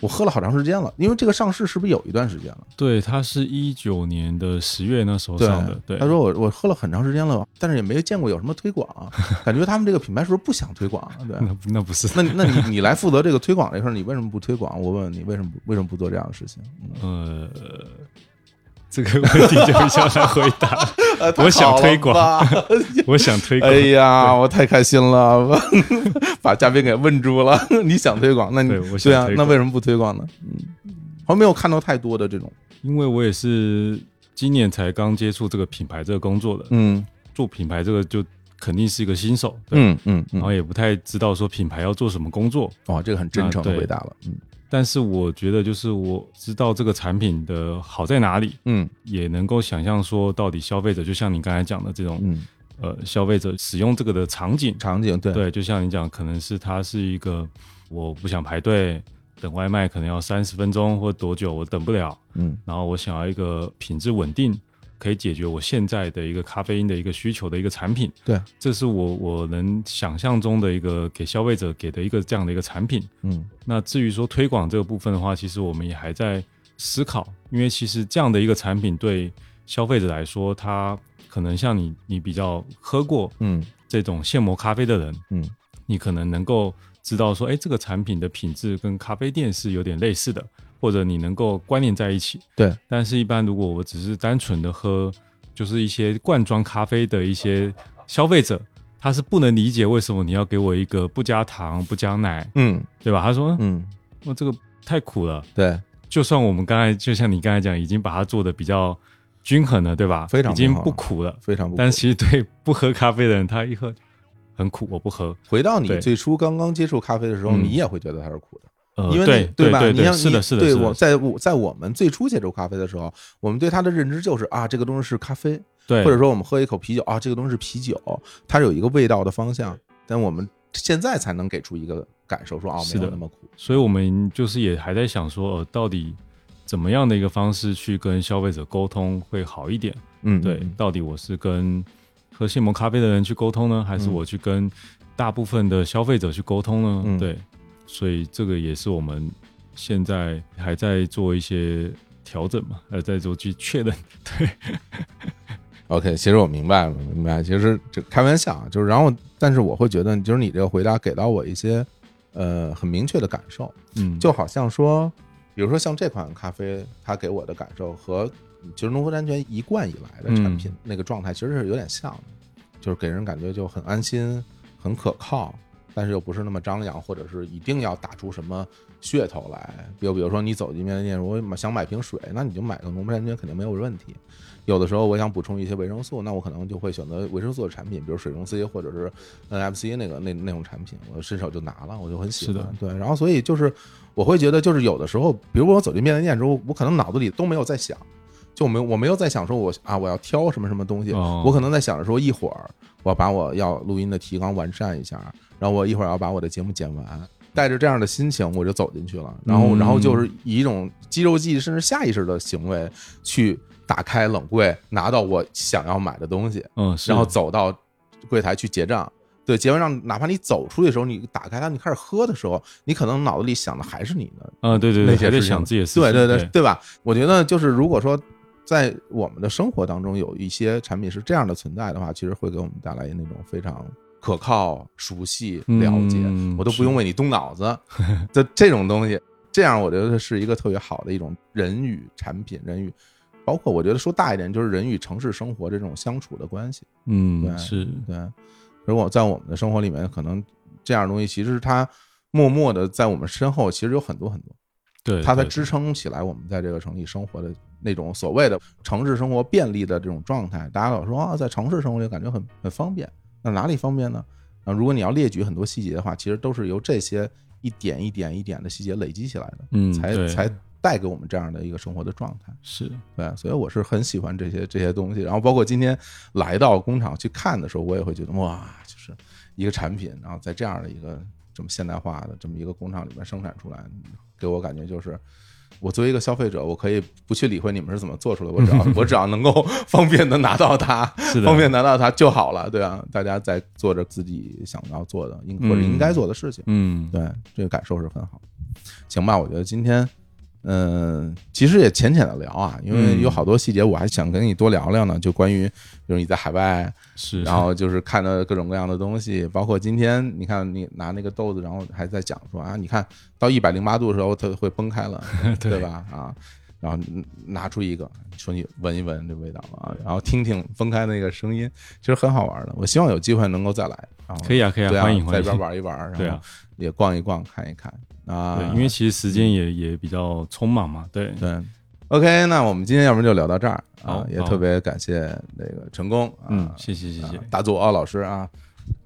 我喝了好长时间了，因为这个上市是不是有一段时间了？对，它是一九年的十月那时候上的。对，他说我我喝了很长时间了，但是也没见过有什么推广，感觉他们这个品牌是不是不想推广？对，那那不是？那那你你来负责这个推广这事儿，你为什么不推广？我问问你，为什么为什么不做这样的事情？呃。这个问题就较难回答。我想推广，我想推广。哎呀，我太开心了，把嘉宾给问住了。你想推广，那你对啊，那为什么不推广呢？嗯，好像没有看到太多的这种，因为我也是今年才刚接触这个品牌这个工作的。嗯，做品牌这个就肯定是一个新手。嗯嗯，然后也不太知道说品牌要做什么工作。哇，这个很真诚的回答了。嗯。但是我觉得，就是我知道这个产品的好在哪里，嗯，也能够想象说，到底消费者就像你刚才讲的这种，嗯，呃，消费者使用这个的场景，场景，对，对，就像你讲，可能是它是一个，我不想排队等外卖，可能要三十分钟或多久，我等不了，嗯，然后我想要一个品质稳定。可以解决我现在的一个咖啡因的一个需求的一个产品，对，这是我我能想象中的一个给消费者给的一个这样的一个产品。嗯，那至于说推广这个部分的话，其实我们也还在思考，因为其实这样的一个产品对消费者来说，他可能像你，你比较喝过嗯。这种现磨咖啡的人，嗯，你可能能够知道说，哎，这个产品的品质跟咖啡店是有点类似的。或者你能够关联在一起，对。但是，一般如果我只是单纯的喝，就是一些罐装咖啡的一些消费者，他是不能理解为什么你要给我一个不加糖、不加奶，嗯，对吧？他说，嗯，我这个太苦了。对，就算我们刚才就像你刚才讲，已经把它做的比较均衡了，对吧？非常已经不苦了，非常不。但其实对不喝咖啡的人，他一喝很苦，我不喝。回到你最初刚刚接触咖啡的时候，你也会觉得它是苦的。因为对对吧？你像是的，是的，对我在我在我们最初接触咖啡的时候，我们对它的认知就是啊，这个东西是咖啡，对，或者说我们喝一口啤酒啊，这个东西是啤酒，它是有一个味道的方向。但我们现在才能给出一个感受，说啊，没有那么苦。所以我们就是也还在想说，到底怎么样的一个方式去跟消费者沟通会好一点？嗯，对，到底我是跟喝现磨咖啡的人去沟通呢，还是我去跟大部分的消费者去沟通呢？对。所以这个也是我们现在还在做一些调整嘛，呃，在做去确认。对，OK，其实我明白了，明白。其实这开玩笑，就是然后，但是我会觉得，就是你这个回答给到我一些呃很明确的感受，嗯，就好像说，比如说像这款咖啡，它给我的感受和其实农夫山泉一贯以来的产品那个状态其实是有点像的，就是给人感觉就很安心、很可靠。但是又不是那么张扬，或者是一定要打出什么噱头来。比如，比如说你走进便利店，我想买瓶水，那你就买个农夫山泉，肯定没有问题。有的时候我想补充一些维生素，那我可能就会选择维生素的产品，比如水溶 C 或者是 NFC 那个那那种产品，我伸手就拿了，我就很喜欢。对，然后所以就是我会觉得，就是有的时候，比如我走进便利店之后，我可能脑子里都没有在想，就没我没有在想说我啊我要挑什么什么东西，我可能在想着说一会儿我把我要录音的提纲完善一下。然后我一会儿要把我的节目剪完，带着这样的心情我就走进去了。然后，然后就是以一种肌肉记忆甚至下意识的行为去打开冷柜，拿到我想要买的东西。嗯，然后走到柜台去结账。对，结完账，哪怕你走出去的时候，你打开它，你开始喝的时候，你可能脑子里想的还是你的。嗯，对对对，那些在想自己的事对对对，对吧？我觉得就是如果说。在我们的生活当中有一些产品是这样的存在的话，其实会给我们带来那种非常可靠、熟悉、了解，嗯我都不用为你动脑子 就这种东西。这样我觉得是一个特别好的一种人与产品、人与，包括我觉得说大一点，就是人与城市生活这种相处的关系。嗯，对是，对，如果在我们的生活里面，可能这样的东西其实它默默的在我们身后，其实有很多很多。对，对它才支撑起来我们在这个城里生活的那种所谓的城市生活便利的这种状态。大家老说啊，在城市生活里感觉很很方便，那哪里方便呢？啊，如果你要列举很多细节的话，其实都是由这些一点一点一点的细节累积起来的，嗯，才才带给我们这样的一个生活的状态。是，对，所以我是很喜欢这些这些东西。然后包括今天来到工厂去看的时候，我也会觉得哇，就是一个产品，然后在这样的一个这么现代化的这么一个工厂里面生产出来，给我感觉就是。我作为一个消费者，我可以不去理会你们是怎么做出来，我只要我只要能够 方便的拿到它，方便拿到它就好了，对啊，大家在做着自己想要做的应或者应该做的事情，嗯，对，这个感受是很好。行吧，我觉得今天，嗯、其实也浅浅的聊啊，因为嗯有好多细节我还想跟你多聊聊呢，就关于，比如你在海外，是，然后就是看到各种各样的东西，包括今天你看你拿那个豆子，然后还在讲说啊，你看到一百零八度的时候它会崩开了，对对吧？啊。然后拿出一个，说你闻一闻这味道啊，然后听听分开那个声音，其实很好玩的。我希望有机会能够再来，然后可以啊，可以啊，欢迎欢迎在这边，玩一玩，然后对啊，也逛一逛，看一看啊。对，因为其实时间也也比较匆忙嘛，对，对，OK，那我们今天要不然就聊到这儿啊也特别感谢那个成功啊，嗯，谢谢谢谢啊，大左老师啊，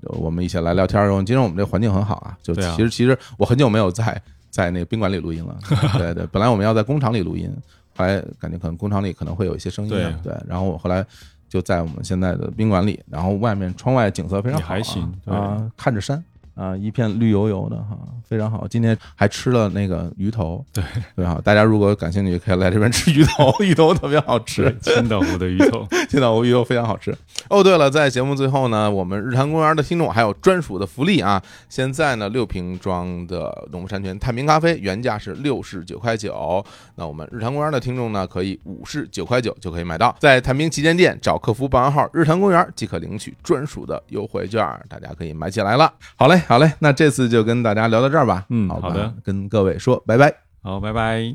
我们一起来聊天儿。今天我们这环境很好啊，就其实其实我很久没有在在那个宾馆里录音了，对对，本来我们要在工厂里录音，后来感觉可能工厂里可能会有一些声音啊，对，然后我后来。就在我们现在的宾馆里，然后外面窗外景色非常好、啊，还行啊，看着山啊，一片绿油油的哈，非常好。今天还吃了那个鱼头，对对哈，大家如果感兴趣，可以来这边吃鱼头，鱼头特别好吃对，，青岛湖的鱼头，青岛湖鱼头非常好吃。哦，对了，在节目最后呢，我们日坛公园的听众还有专属的福利啊！现在呢，六瓶装的农夫山泉探明咖啡原价是六十九块九，那我们日坛公园的听众呢，可以五十九块九就可以买到，在探明旗舰店找客服报暗号“日坛公园”即可领取专属的优惠券，大家可以买起来了。好嘞，好嘞那这次就跟大家聊到这儿吧。嗯好的。跟各位说拜拜。好拜拜。